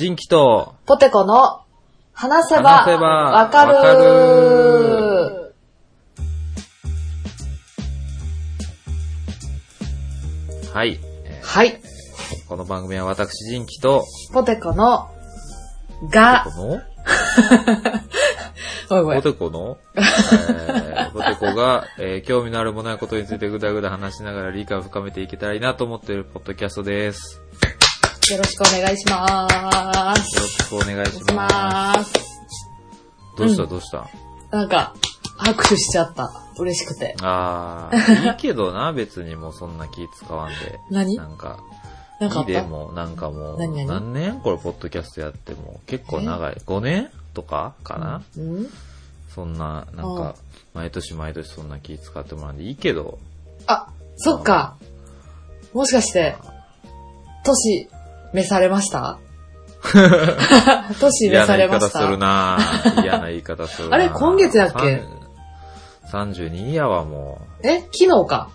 人気と、ポテコの話せば話せばわかるわかるはい。えーはい。この番組は私、人気と、ポテコのがこ、のごめんごめん。ポテコの、えー、ポテコが、えー興味のあるものやことについてぐだぐだ話しながら理解を深めていけたらいいなと思っているポッドキャストです。よろしくお願いしまーす。よろしくお願いします。どうしたうんどうした、なんか、拍手しちゃった。嬉しくて。あー、いいけどな、別にもうそんな気使わんで。何？なんか、なんかでも、なんかもう、何年これ、ポッドキャストやっても、結構長い。5年とかかな、うんそんな、なんか、毎年毎年そんな気使ってもらうんでいいけど、あ、そっか。もしかして、年、召されました？年召嫌な言いされました？方するな嫌な言い方するなあれ今月やっけ？さん ?32 やわ、もえ昨日か？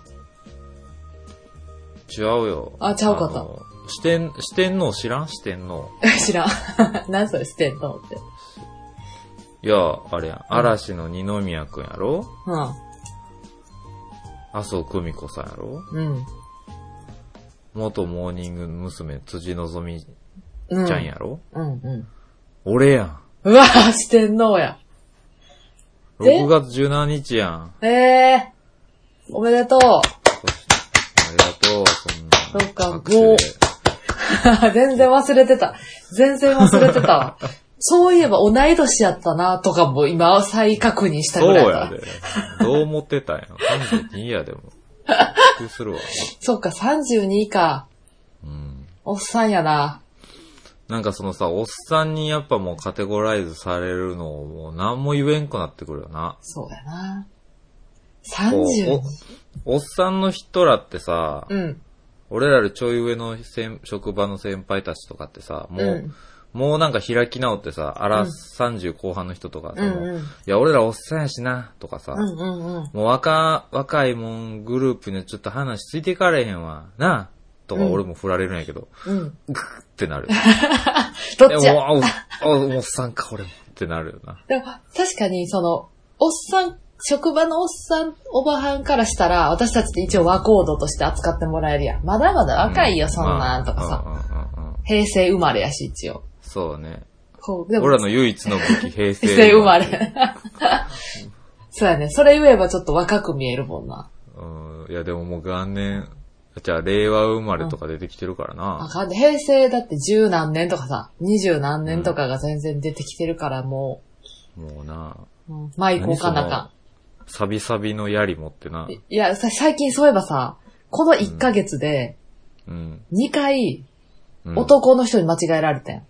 う。違うよ。あちゃうかったの四天、四天王知らん？四天王。知らん。何それ？してんのって。いや、あれやん。嵐の二宮くんやろ？麻生久美子さんやろ？うん。うん。元モーニング娘。辻希美ちうん。ゃんやろ、うんうん。俺やん。うわぁ、してんのや。で6月17日やん。ええー。おめでとう。ありがとう、そんな。そっかもう 全然忘れてた。全然忘れてたわ。そういえば同い年やったなとかも今再確認したそうぐらいだやで。どう思ってたんや。32やでも。するわ。そっか、32か。うん。おっさんやな。なんかそのさ、おっさんにやっぱもうカテゴライズされるのをもう何も言えんくなってくるよな。そうやな。こう 32? おおっさんの人らってさ、うん。俺らよりちょい上の先職場の先輩たちとかってさ、もう、うんもうなんか開き直ってさ、あら30後半の人とかさ、もううんうんいや、俺らおっさんやしな、とかさ、うんうんうん。もう若、若いもんグループにちょっと話ついていかれへんわ、な、とかうん俺も振られるんやけど、うん。グッってなる。どっちや？おあおっさんか、俺もってなるよな。でも、確かに、その、おっさん、職場のおっさん、おばはんからしたら、私たちって一応和コードとして扱ってもらえるやん。まだまだ若いよ、そんなんとかさ。うんうんうんうん平成生まれやし、一応。そうね。こう、でも、俺らの唯一の武器、平成平成生まれ。そうやね。それ言えばちょっと若く見えるもんな。うん。いや、でももう元年、じゃあ、令和生まれとか出てきてるからあな。かんで平成だって十何年とかさ、二十何年とかが全然出てきてるからももうな、う、うん、マイク置かなあかサビサビの槍持ってな。ん。いいや、さ最近そういえばさ、この1ヶ月でうん。2回うん、男の人に間違えられてん。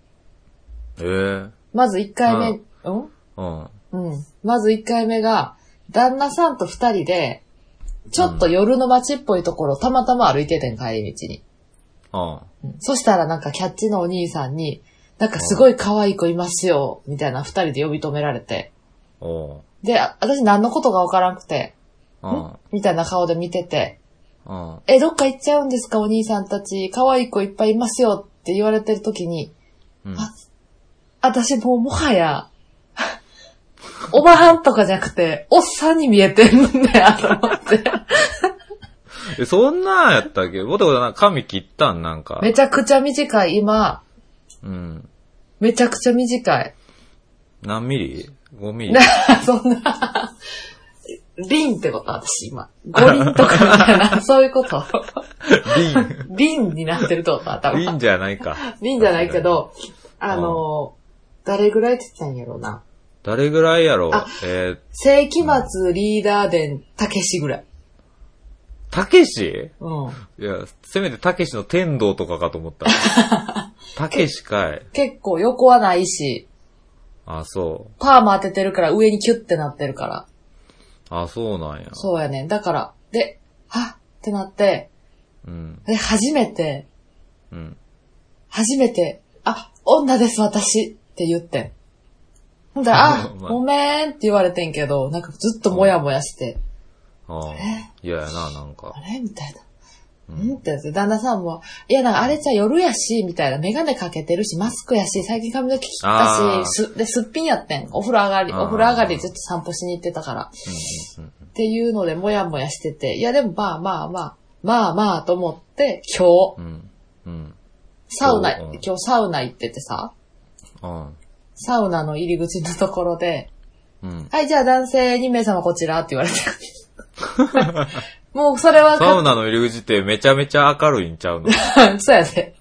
ええまず1回目、うんうん。うん。まず1回目が、旦那さんと2人で、ちょっと夜の街っぽいところをたまたま歩いててん、帰り道に。あうんそしたらなんかキャッチのお兄さんに、なんかすごい可愛い子いますよ、みたいな二人で呼び止められて。で、あ私何のことかわからんくて、あみたいな顔で見てて、あ。え、どっか行っちゃうんですかお兄さんたち、可愛い子いっぱいいますよって言われてる時に、うん。あ私もうもはや、おばはんとかじゃなくて、おっさんに見えてんねやと思って。え、そんなんやったっけ？ボテコだな、髪切ったん？なんか。めちゃくちゃ短い、今、うん。めちゃくちゃ短い。何ミリ ?5 ミリ？そんな、リンってこと私今。五輪とかみたいな、そういうこと。リン。リンになってるってこと頭。リンじゃないか。リンじゃないけど、あの、誰ぐらいって言ってたんやろうな。誰ぐらいやろあえー、世紀末リーダー伝、たけしぐらい。たけし？うん。いや、せめてたけしの天道とかかと思った。たけしかい。結構横はないし、あ、そパーマ当ててるから上にキュッてなってるから。う。あ、そうなんや。そうやねん。だから、で、はっってなって、うん。で、初めて、うん。初めて、あ、女です私って言ってん。ほんだら、あ、まあごめんって言われてんけど、なんかずっともやもやして、ああ。嫌やな、なんかあ。れ？みたいな。んってやって、旦那さんも、いや、なんかあれちゃ夜やし、みたいな、メガネかけてるし、マスクやし、最近髪の毛切ったあーし、す、で、すっぴんやってん。お風呂上がり、あーお風呂上がりずっと散歩しに行ってたから。うんうんっていうので、もやもやしてて、いや、でもまあまあまあ、まあまあと思って、今日、うん。うん。サウナ、うん今日サウナ行っててさ、うん。サウナの入り口のところで、うん。はい、じゃあ男性2名様こちらって言われて。もうそれはサウナの入り口ってめちゃめちゃ明るいんちゃうの？そうやで。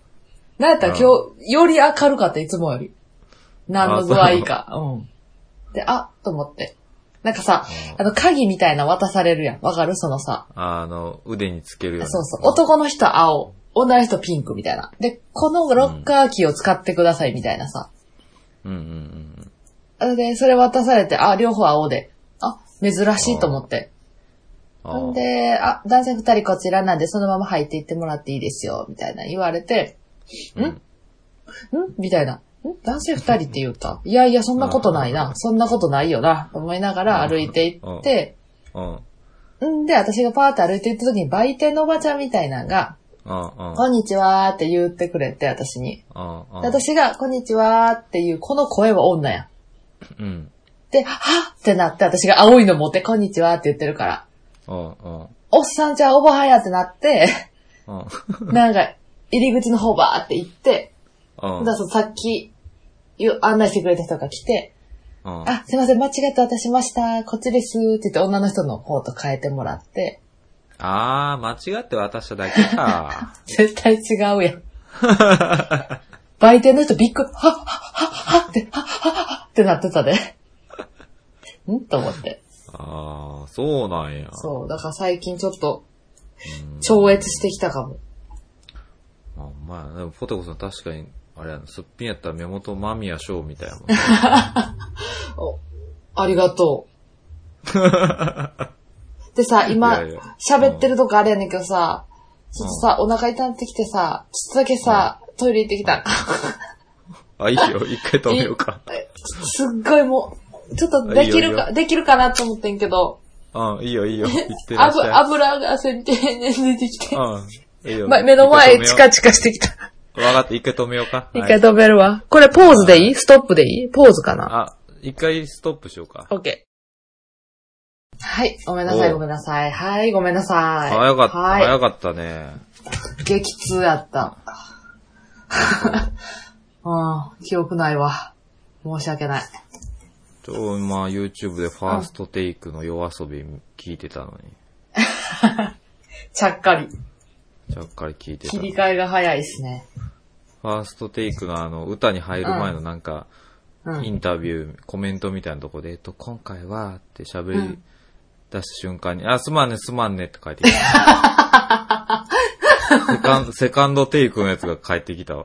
なんやったら今日、より明るかった、いつもより。何の具合か。うん。で、あ、と思って。なんかさ、あの、鍵みたいな渡されるやん。わかる？そのさ。あの、腕につけるような。そうそう。男の人青、女の人ピンクみたいな。で、このロッカーキーを使ってくださいみたいなさ。うんうんで、それ渡されて、あ、両方青で。あ、珍しいと思って。うん。ほんで、あ、男性二人こちらなんで、そのまま入っていってもらっていいですよ、みたいな言われて、うんん？みたいな。ん？男性二人って言った？いやいや、そんなことないな。そんなことないよな。と思いながら歩いていって、うん。んで、私がパーって歩いていった時に、売店のおばちゃんみたいなのが、うん。うん。こんにちはーって言ってくれて、私に。私が、こんにちはーっていう、この声は女やん。うん。で、はっってなって、私が青いの持って、こんにちはって言ってるから。おっさんちゃんおばはんやってなって、うん。なんか、入り口の方ばーって行って、うん。ださっき、ゆ案内してくれた人が来て、うん。あ、すいません、間違って渡しました。こっちです。って言って女の人の方と変えてもらって、あー、間違って渡しただけか。絶対違うやん。売店の人びっくり、はっはっはっはって、はっはっはってなってたで。ん？と思って。あー、そうなんや。そう。だから最近ちょっと、うん超越してきたかも。あまあ、でも、ポテコさん確かに、あれやな、すっぴんやったら目元間宮翔みたいやもん。おありがとう。でさ、今喋ってるとこあれやねんけどさ、ちょっとさ、お腹痛ってきてさ、ちょっとだけさ、トイレ行ってきた。あ、いいよ、一回止めようか。すっごいもう、ちょっとできるか、できるかなと思ってんけど、うん、いいよ、いいよ。行ってらっし油ゃい。油が先手で出てきて、うん。いいよ。ま、目の前チカチチカしてきた。カ。わかった、一回止めようか。はい一回止めるわ。これポーズでいい？ストップでいい？ポーズかな？あ、一回ストップしようか。オッケー。はい、ごめんなさい、おごめんなさい。はい、ごめんなさい。早かった、はい。早かったね。激痛やった。うん、記憶ないわ。申し訳ない。ちょ、まあ YouTube でファーストテイクの夜遊び聞いてたのに。ちゃっかり。ちゃっかり聞いてた。切り替えが早いですね。ファーストテイクのあの、歌に入る前のなんか、うん。インタビュー、コメントみたいなとこで、えっと、今回は、って喋り出した瞬間に、あ、すまんね、すまんねって書いてきた。セカン セカンドテイクのやつが返ってきたわ。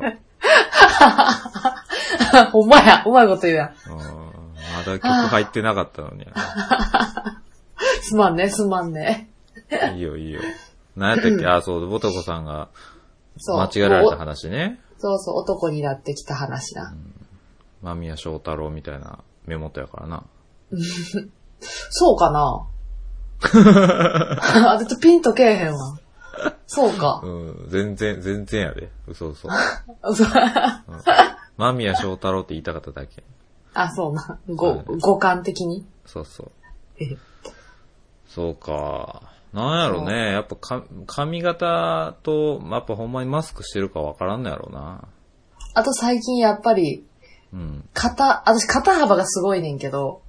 ほんまや、うまいこと言うやん。うんまだ曲入ってなかったのに。すまんね、すまんね。いいよ、いいよ。何やったっけ？あ、そう、ボトコさんが。間違えられたお話ね。そうそう、男になってきた話な。間宮祥太郎みたいな目元やからな。そうかな？あ、だってピンとけえへんわ。そうかう。ん、全然、全然やで。嘘嘘。そう間宮祥太郎って言いたかっただけ。あ、そうな。ご、五感的に？そうそう。えそうか。なんやろね。やっぱか髪型と、やっぱほんまにマスクしてるかわからんのやろうな。あと最近やっぱり、うん。肩、私肩幅がすごいねんけど。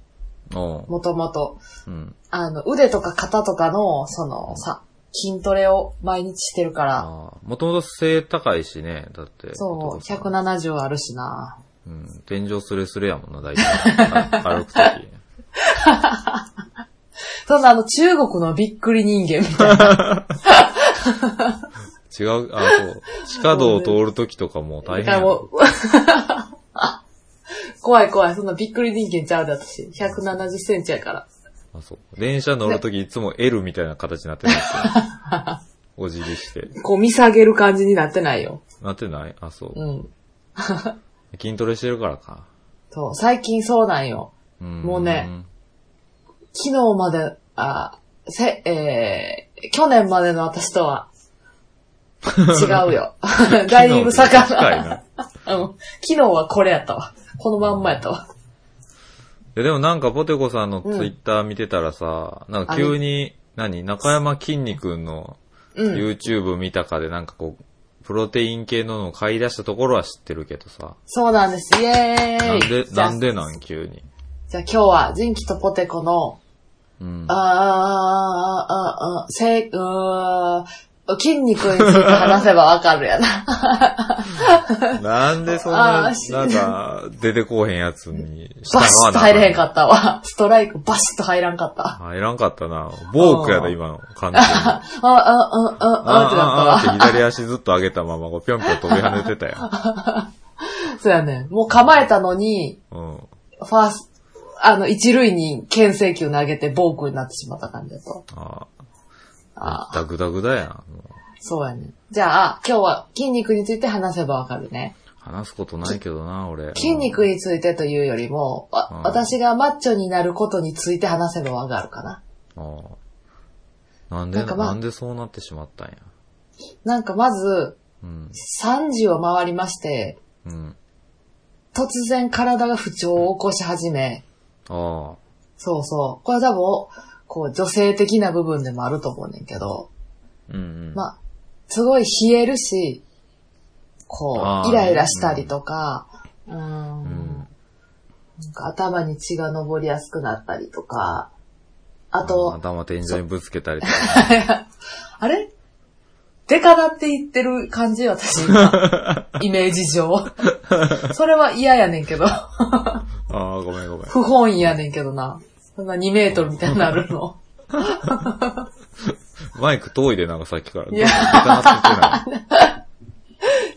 もともと。うん。あの、腕とか肩とかの、その、さ、筋トレを毎日してるから。もともと背高いしね。だって。そう、男さん170あるしな。うん。天井スレスレやもんな、大体。あ歩くとき。そんなあの、中国のびっくり人間みたいな。違う、あ、そう。地下道を通るときとかもう大変怖い怖い、そんなびっくり人間ちゃうで私。170センチやから。あ、そう。電車乗るときいつも L みたいな形になってるんですよ。お辞儀して。こう見下げる感じになってないよ。なってない？あ、そう。うん。筋トレしてるからか。そう、最近そうなんよ。うんもうね。昨日まで、あ、せ、えー、去年までの私とは、違うよ。だいぶ近い魚。な。うん。昨日はこれやったわ。このまんまやったわ。いやでもなんかポテコさんのツイッター見てたらさ、なんか急に、何？中山きんに君のうん。YouTube 見たかでなんかこう、プロテイン系ののを買い出したところは知ってるけどさ。そうなんです。イエーイ。なんで、なんでなん？急に。じゃあ今日は、ジンキとポテコの、うん。あーあー、あーあー、せい、うーん、筋肉について話せばわかるやな。なんでそんな、なんか、出てこうへんやつにしたバのはシッと入れへんかったわ。ストライクバシッと入らんかった。入らんかったな。ボークやな、今の感じ。あ、あ、あ、あ、あ、ってなああーったわ。左足ずっと上げたまま、ぴょんぴょん飛び跳ねてたよ。そうやね。もう構えたのに、うん。ファースあの、一塁に牽制球投げてボークになってしまった感じだと。あああ、ダグダグだやん。そうやね。じゃあ、今日は筋肉について話せばわかるね。話すことないけどな、俺。筋肉についてというよりも、わうん私がマッチョになることについて話せばわかるかな。ああなんで、なんかまあなんでそうなってしまったんや。なんかまず、うん。30を回りまして、うん。突然体が不調を起こし始め、あそうそう。これは多分、こう、女性的な部分でもあると思うねんけど、あ。うんうん。まあ、すごい冷えるし、こう、イライラしたりとか、うーん、うん。なんか頭に血が上りやすくなったりとか、あと、頭天井にぶつけたりとか。あれ？デカなっていってる感じ私今。イメージ上。それは嫌やねんけど。ああ、ごめんごめん。不本意やねんけどな。そんな2メートルみたいになるの？マイク遠いで、なんかさっきから。いや。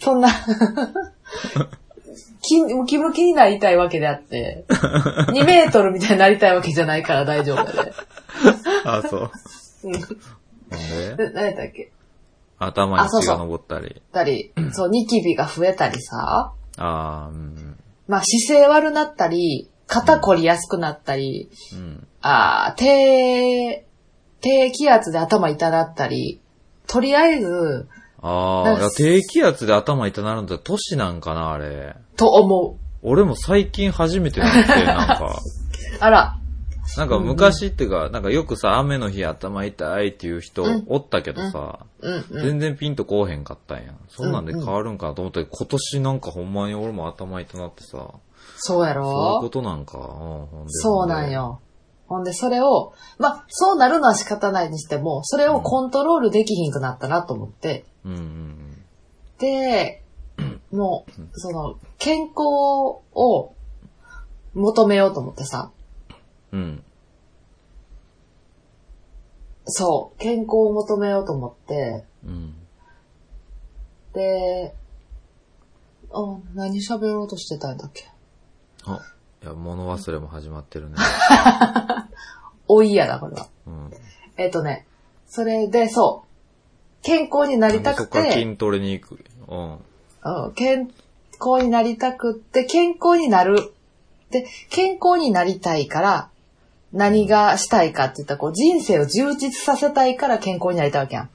そんな、きムキムキになりたいわけであって、2メートルみたいになりたいわけじゃないから大丈夫で。あそう。うん何やったっけ？頭に血が昇ったり。たり、そう、ニキビが増えたりさ、ああ、うん。まあ姿勢悪なったり、肩凝りやすくなったり、うん。あー低、低気圧で頭痛なったり、とりあえず、ああ、低気圧で頭痛なるんだ年なんかな、あれ。と思う。俺も最近初めてなって、なんか。あら、なんか昔っていうか、なんかよくさ、雨の日頭痛いっていう人うんおったけどさ、うんうん。全然ピンとこうへんかったんや。そんなんで変わるんかなと思って、今年なんかほんまに俺も頭痛なってさ、そうやそういうろことなんか。そうなん。よ。ほんで、それを、まあ、そうなるのは仕方ないにしても、それをコントロールできひんくなったなと思って、うんうんで、もう、その、健康を求めようと思ってさ、うん。うん。そう、健康を求めようと思って、うん。で、あ、何喋ろうとしてたんだっけ？あ、いや、物忘れも始まってるね。おいやだ、これは。うん。えっ、とね、それで、そう、健康になりたくそっか筋トレに行く。うん。うん健康になりたくって、健康になる。で、健康になりたいから、何がしたいかって言ったら、こう、人生を充実させたいから健康になりたいわけやん。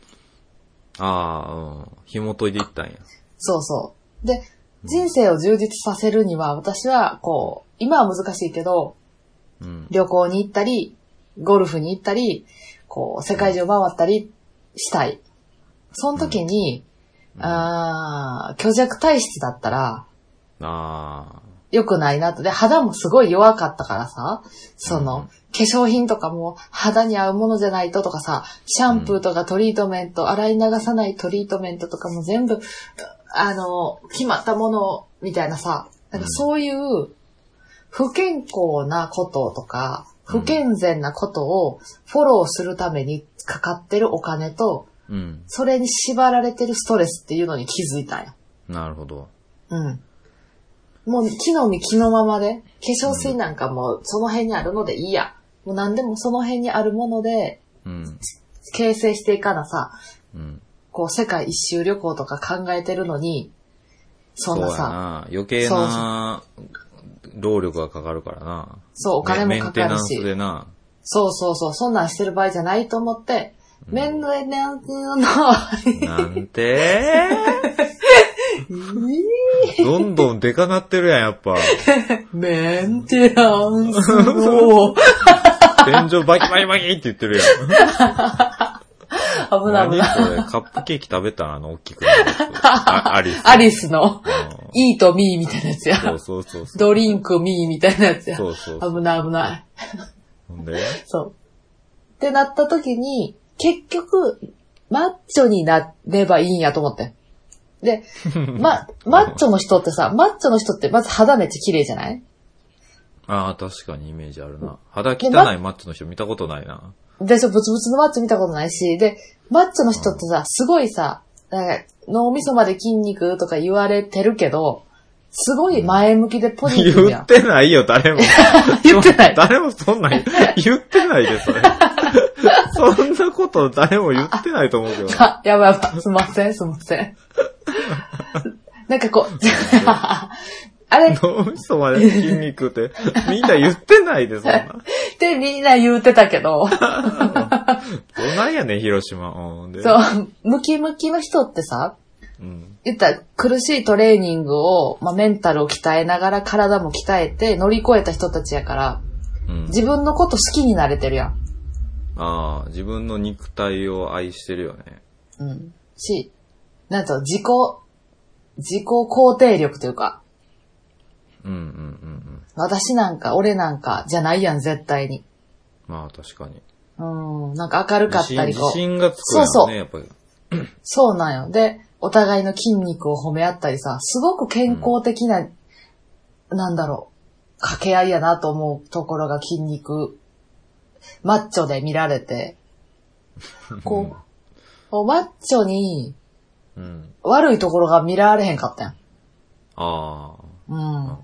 ああ、うん。紐解いていったんや。そうそう。で、人生を充実させるには、私は、こう、今は難しいけど、うん。旅行に行ったり、ゴルフに行ったり、こう、世界中回ったりしたい。その時に、あー、虚弱体質だったら、あ良くないなと。で、肌もすごい弱かったからさ、その、化粧品とかも肌に合うものじゃないととかさ、シャンプーとかトリートメント、洗い流さないトリートメントとかも全部、あの、決まったものみたいなさ、なんかそういう不健康なこととか、不健全なことをフォローするためにかかってるお金と、あ、うん。それに縛られてるストレスっていうのに気づいたんや。なるほど。うん。もう、木の実木のままで、化粧水なんかもその辺にあるのでいいや。もう何でもその辺にあるもので、うん。形成していかなさ、うん。こう、世界一周旅行とか考えてるのに、そんなそうやさ、な。余計な労力がかかるからな。そう、お金もメンテナンかかるしス、でな。そうそうそう、そんなんしてる場合じゃないと思って、面の上なんていうの。なんて？どんどんデカなってるやん、やっぱ。メンテナンスの。天井バキバキバキって言ってるやん。危ない危ない。何これカップケーキ食べたんあの、大きくなるやつ あアリス。アリスの、うイートミーみたいなやつや。んそうそうそうそう。ドリンクミーみたいなやつや。そうそうそう。危ない危ない。ほんで？そう。ってなった時に、結局、マッチョになればいいんやと思って。で、ま、マッチョの人ってさ、マッチョの人ってまず肌めっちゃ綺麗じゃない？ああ、確かにイメージあるな。肌汚いマッチョの人見たことないな。でしょ、ブツブツのマッチョ見たことないし、で、マッチョの人ってさ、すごいさ、なんか脳みそまで筋肉とか言われてるけど、すごい前向きでポジティブやん。言ってないよ、誰も。言ってない誰もそんな、言ってないで、それ。そんなこと誰も言ってないと思うけどな。あ、やばいやばい、すいません、すいません。なんかこう、あれ？っ脳みそまで筋肉って、みんな言ってないで、そんな。てみんな言うてたけど、どないやねん、広島。そう、ムキムキの人ってさ、うん。言ったら苦しいトレーニングを、まあ、メンタルを鍛えながら体も鍛えて乗り越えた人たちやから、うん。自分のこと好きになれてるやん。ああ、自分の肉体を愛してるよね。うん。し、なんと自己、自己肯定力というか、うんうんうんうん。私なんか、俺なんか、じゃないやん、絶対に。まあ確かに。うん、なんか明るかったりこう。自信がつくよね、そうそうやっぱり。そうなんよ。で、お互いの筋肉を褒め合ったりさ、すごく健康的な、なんだろう、掛け合いやなと思うところが筋肉、マッチョで見られて、こう、こうマッチョにうん。悪いところが見られへんかったやん。あうん。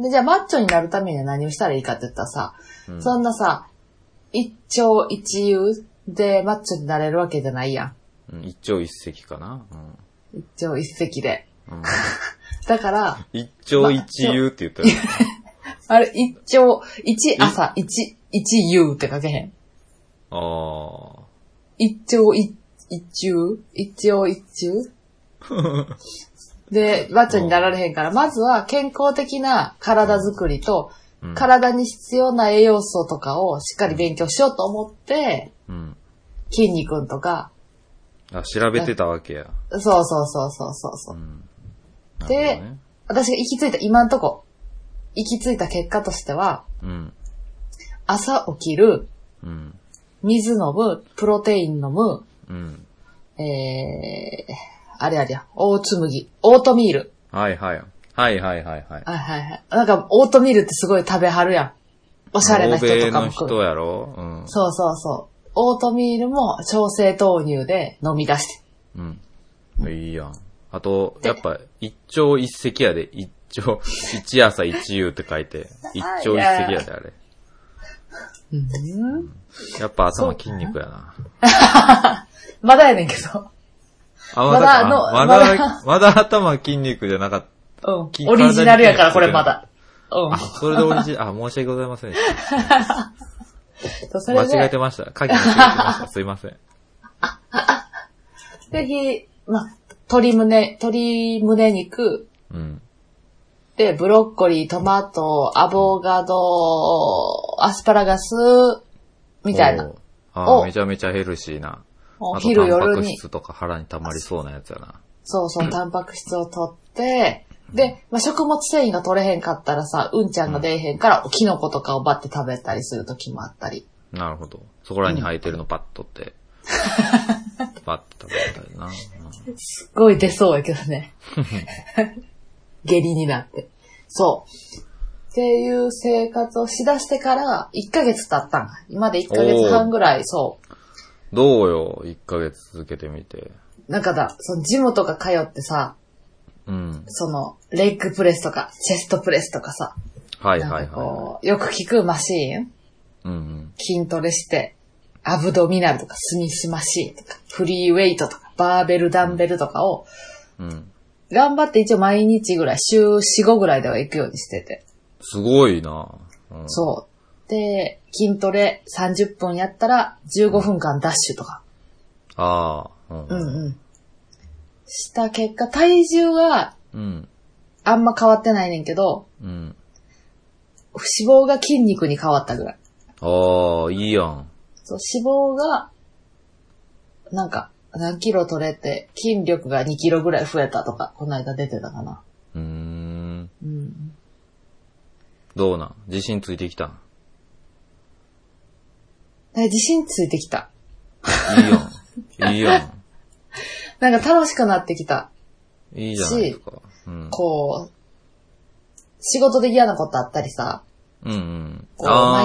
で、じゃあマッチョになるためには何をしたらいいかって言ったらさ、あ。うんそんなさ、一朝一夕でマッチョになれるわけじゃないやん。うん一朝一夕かな？一朝一夕で。うん。うん、だから、一朝一夕って言ったら、あれ、一朝、一朝、一、一夕って書けへん。ああ。一朝一、一中一朝一中 で、マッチョになられへんから、まずは健康的な体づくりと、うん体に必要な栄養素とかをしっかり勉強しようと思って、うん。筋肉とか、あ、調べてたわけや。そうそうそうそうそうそうう。ん。でなるほどね私が行き着いた、今んとこ、行き着いた結果としては、うん。朝起きる、うん。水飲む、プロテイン飲む、うん。えー、あれあれや、オーツ麦、オートミール。はいはい。はいはいはいはい。はいはいはい。なんか、オートミールってすごい食べはるやん。おしゃれな人とかも来る。の人やろ？うん。そうそうそう。オートミールも調整豆乳で飲み出して。うん。いいやん。あと、やっぱ、一朝一夕やで、一朝、一朝一夕って書いて、一朝一夕やで、あれ。うん。やっぱ頭筋肉やな。まだやねんけど。あ、まだままだだ、まだ頭筋肉じゃなかった。うん筋。オリジナルやから、これまだ。うんあ、それでオリジナル、あ、申し訳ございません間違えてました。鍵間違えてました。すいません。で、ひ、まあ、鶏胸、鶏胸肉、うん。で、ブロッコリー、トマト、アボカド、アスパラガス、みたいな。あめちゃめちゃヘルシーな。おあと昼夜に、タンパク質とか腹に溜まりそうなやつやな。そうそう、タンパク質を取って、で、まあ、食物繊維が取れへんかったらさ、うんちゃんが出えへんから、キノコとかをバッて食べたりする時もあったり。なるほど。そこらに生えてるのパッとって。パッと食べたりな。うんすっごい出そうやけどね。下痢になって。そう。っていう生活をしだしてから、1ヶ月経ったん。今で1ヶ月半ぐらい、そう。どうよ、1ヶ月続けてみて。なんかだ、そのジムとか通ってさ、うん。その、レッグプレスとか、チェストプレスとかさ、はいはいはこう、よく聞くマシーン、い。うん筋トレして、アブドミナルとか、スミスマシーンとか、フリーウェイトとか、バーベル、ダンベルとかを、うん。うん。頑張って一応毎日ぐらい、週4、5ぐらいでは行くようにしてて。すごいな。うん、そう。で、筋トレ30分やったら15分間ダッシュとか。ああ、うん。うんうん。した結果、体重はうん。あんま変わってないねんけど、うん。脂肪が筋肉に変わったぐらい。ああ、いいやん。そう、脂肪が、なんか、何キロ取れて、筋力が2キロぐらい増えたとか、この間出てたかな。うーん。うん。どうなん？自信ついてきたえ自信ついてきた。いいやん。いいやん。なんか楽しくなってきた。いいじゃないですか。うん。こう、仕事で嫌なことあったりさ、うんうん。こう毎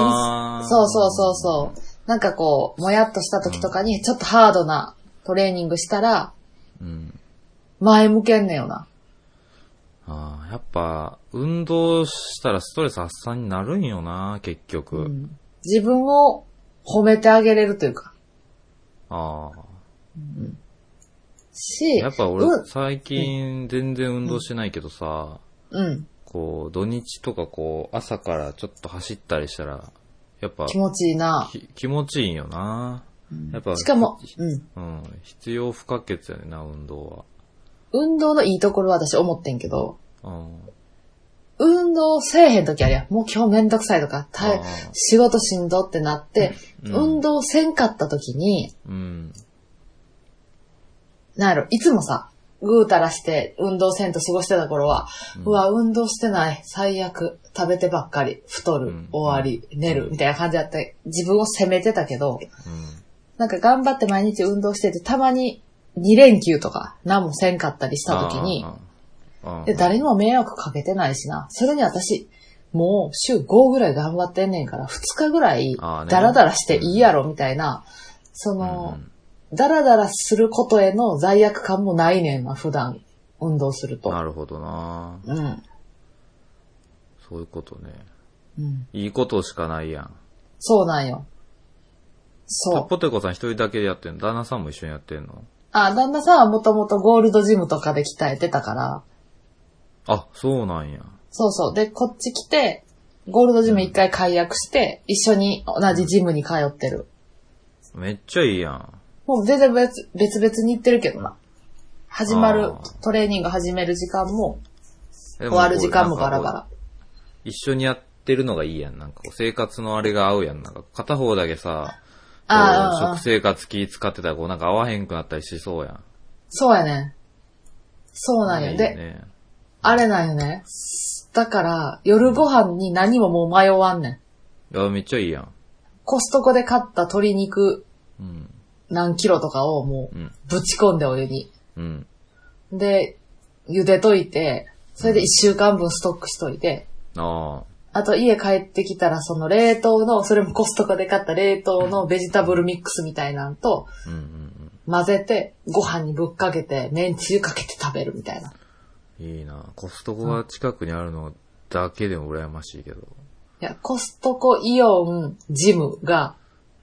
日、そうそうそうそう。なんかこう、もやっとした時とかに、ちょっとハードなトレーニングしたら、う。うん。前向けんねよな。ああ、やっぱ、運動したらストレス発散になるんよな、結局。うん自分を褒めてあげれるというか。ああ。し、やっぱ俺、うん最近全然運動してないけどさ、うん。こう、土日とかこう、朝からちょっと走ったりしたら、やっぱ、気持ちいいな。き気持ちいいんよな。やっぱ、しかも、うん。うん、必要不可欠やねんな、運動運動のいいところは私思ってんけど、は。うん。運動せえへん時あるやん。もう今日めんどくさいとか、た仕事しんどってなって、うん。運動せんかった時に、うん。なんやろ、いつもさ、ぐうたらして運動せんと過ごしてた頃は、うわ、運動してない、最悪、食べてばっかり、太る、うん。終わり、寝る、みたいな感じだって、自分を責めてたけど、うん。なんか頑張って毎日運動してて、たまに2連休とか、何もせんかったりした時に、で誰にも迷惑かけてないしな。それに私、もう週5ぐらい頑張ってんねんから、2日ぐらいダラダラしていいやろ、みたいな、その、ダラダラすることへの罪悪感もないねんな、普段、運動すると。なるほどな。うん。そういうことね。うん。いいことしかないやん。そうなんよ。そう。ポテコさん一人だけでやってんの？旦那さんも一緒にやってんの？あ、旦那さんはもともとゴールドジムとかで鍛えてたから、あ、そうなんや。そうそう。で、こっち来て、ゴールドジム一回解約して、一緒に同じジムに通ってる。めっちゃいいやん。もう全然別別々に行ってるけどな。始まるトレーニング始める時間も、終終わる時間もバラバラ。一緒にやってるのがいいやん。なんか生活のあれが合うやん。なんか片方だけさ、食生活気使ってたらこうなんか合わへんくなったりしそうやん。そうやね。そうなんよ。いいで、ね。あれなんよね。だから、夜ご飯に何ももう迷わんねん。いや、めっちゃいいやん。コストコで買った鶏肉うん。何キロとかをもうん。うぶち込んでお湯に。うん。で、茹でといて、それで一週間分ストックしといて、ああと家帰ってきたらその冷凍の、それもコストコで買った冷凍のベジタブルミックスみたいなんと混ぜてご飯にぶっかけて麺つゆかけて食べるみたいな。うん。いいな。コストコが近くにあるのだけでも羨ましいけど。いや、コストコ、イオン、ジムが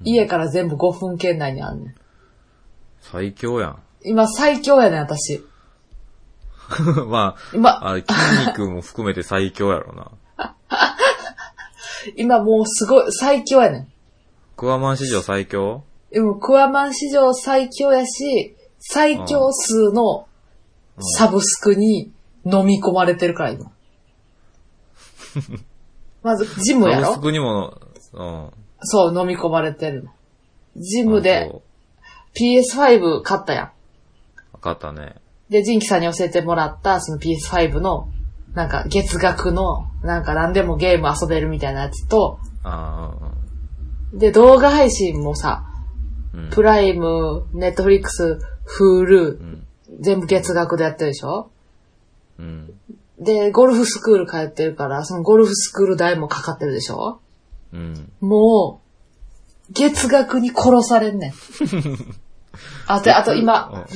家から全部5分圏内にあんねん。最強やん。今最強やねん、私。ま今、あ、あれ筋肉も含めて最強やろな。今もうすごい、最強やねん。クワマン史上最強？でも、クワマン史上最強やし、最強数のサブスクに飲み込まれてるから、今。まず、ジムやろ？クにも、うん。そう、飲み込まれてるの。ジムあでそう PS5 買ったやん。わかったね。で、ジンキさんに教えてもらった、その PS5 の、なんか月額の、なんか何でもゲーム遊べるみたいなやつと、ああ、で、動画配信もさ、うん。うん。プライム、ネットフリックス、フールー、うん。全部月額でやってるでしょ？うん。で、ゴルフスクール通ってるから、そのゴルフスクール代もかかってるでしょ？うん。もう、月額に殺されんねん。あ、で、あと今、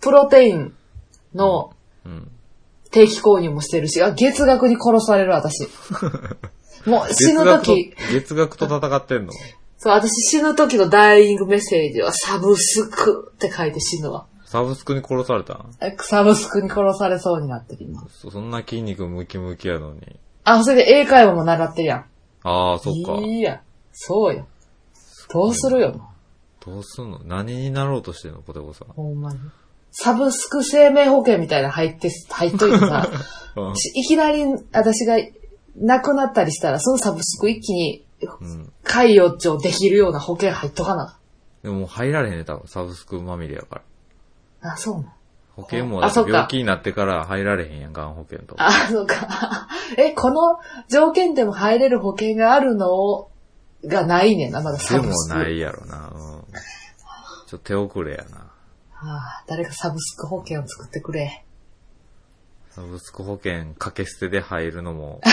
プロテインの。定期購入もしてるし、あ月額に殺される私。もう死ぬ時、月額と月額と戦ってんの？そう、私死ぬ時のダイイングメッセージはサブスクって書いて死ぬわ。サブスクに殺されたんえサブスクに殺されそうになってる今。そそんな筋肉ムキムキやのに。あ、それで英会話も習ってるやん。ああ、そっか。いいや。そうよ。どうするよ。どうすんの？何になろうとしてんの？ポテコさん。ほんまに。サブスク生命保険みたいなの入って、入っといてさ、うんしいきなり私が亡くなったりしたら、そのサブスク一気にうん。解予兆できるような保険入っとかな。でももう入られへんね、多分。サブスクまみれやから。あ、そうなん。保険も病気になってから入られへんやん、がん保険とか。あ、そうか。え、この条件でも入れる保険があるの？がないねんな、まだでサブスク。もないやろな。うん。ちょっと手遅れやな。はあ、誰かサブスク保険を作ってくれ。サブスク保険掛け捨てで入るのも。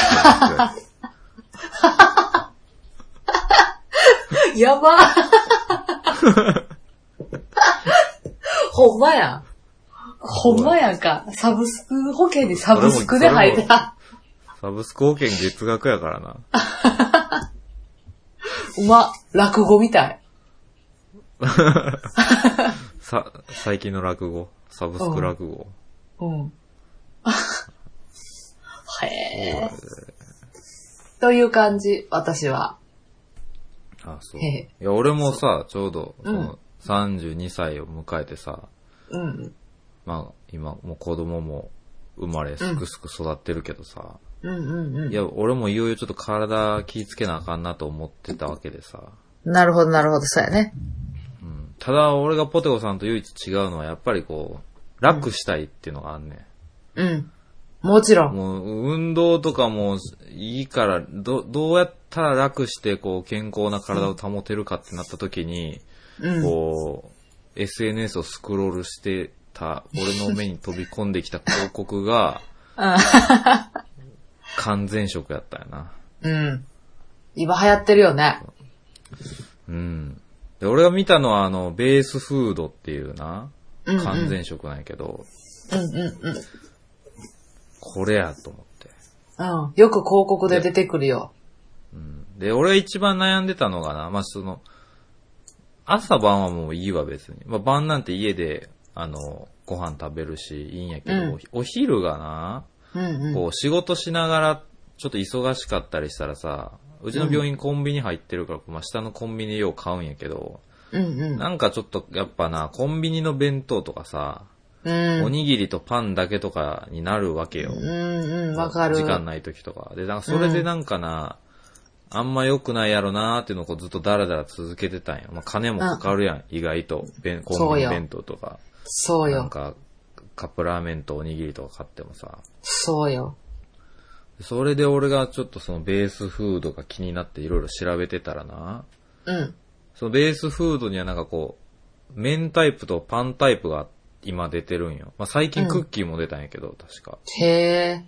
やば ほんまやん。ほんまやんか。サブスク保険にサブスクで入ってた。サブスク保険月額やからな。うま、落語みたい。さ、最近の落語。サブスク落語。うん。へえ。という感じ、私は。あ、そう。へいへや、俺もさ、ちょうど、そうんの、32歳を迎えてさ、うん。まあ、今、もう子供も生まれ、すくすく育ってるけどさ、うんうんうんい。や、俺もいよいよちょっと体気ぃつけなあかんなと思ってたわけでさ、なるほど、なるほど、そうやね。うん。ただ、俺がポテコさんと唯一違うのは、やっぱりこう、楽したいっていうのがあんねん。うん。もちろん。もう、運動とかもいいから、ど、どうやったら楽して、こう、健康な体を保てるかってなった時に、うん。こう、SNS をスクロールしてた、俺の目に飛び込んできた広告が、完全食やったよな。うん。今流行ってるよね。うん。で、俺が見たのは、あの、ベースフードっていうな、うんうん完全食なんやけど、うんうんうん。これやと思って。うん。よく広告で出てくるよ。で、俺が一番悩んでたのがな、まあ、その、朝晩はもういいわ、別に。まあ、晩なんて家で、あの、ご飯食べるし、いいんやけど、うんお昼がな、うんうん。こう、仕事しながら、ちょっと忙しかったりしたらさ、うちの病院コンビニ入ってるから、まあ、下のコンビニでよう買うんやけど、うんうん。なんかちょっと、やっぱな、コンビニの弁当とかさ、うん。おにぎりとパンだけとかになるわけよ。うんうん、わかる。時間ない時とか。で、なんかそれでなんかな、あんま良くないやろなーっていうのをこうずっとダラダラ続けてたんよ。まあ金もかかるやん、意外と。弁コンビニ弁当とか。そうよ。なんか、カップラーメンとおにぎりとか買ってもさ。そうよ。それで俺がちょっとそのベースフードが気になっていろいろ調べてたらな、うん。そのベースフードにはなんかこう、麺タイプとパンタイプが今出てるんよ。まあ最近クッキーも出たんやけど、確か。へえ。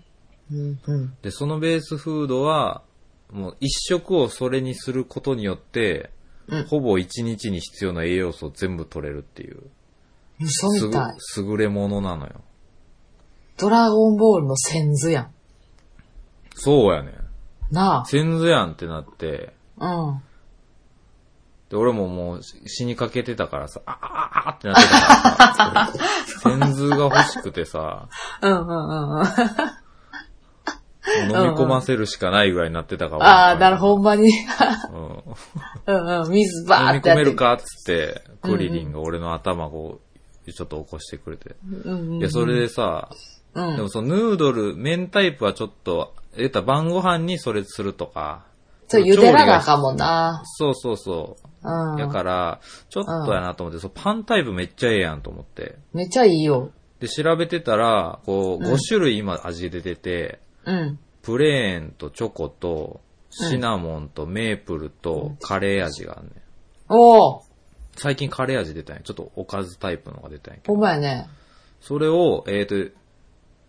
うんうん。で、そのベースフードは、もう一食をそれにすることによって、うんほぼ一日に必要な栄養素を全部取れるっていう、嘘みたい。優れものなのよ。ドラゴンボールの先図やそうやねん。ん。な先図やんってなって、あ。うん。で、俺ももうし死にかけてたからさ、あああってなってたからさ、先図が欲しくてさ、うんうんうんうん。もう飲み込ませるしかないぐらいになってたから。ああ、なるほど、ほんまに。うん うんうん。水バ飲みーってやって。込めるかっつって、クリリンが俺の頭をちょっと起こしてくれて。うんうん。いや、それでさ、うん。でもそのヌードル、麺タイプはちょっと、言ったら晩ご飯にそれするとか。そう、茹でらなあかんもんな。そうそうそう。うん。やから、ちょっとやなと思って、そうパンタイプめっちゃええやんと思って。めっちゃいいよ。で、調べてたら、こう、うん5種類今味出てて、うん。プレーンとチョコと、シナモンとメープルとカレー味があんねん。おー、最近カレー味出たんや。ちょっとおかずタイプのが出たんやけど。ほんまやね。それを、えっ、と、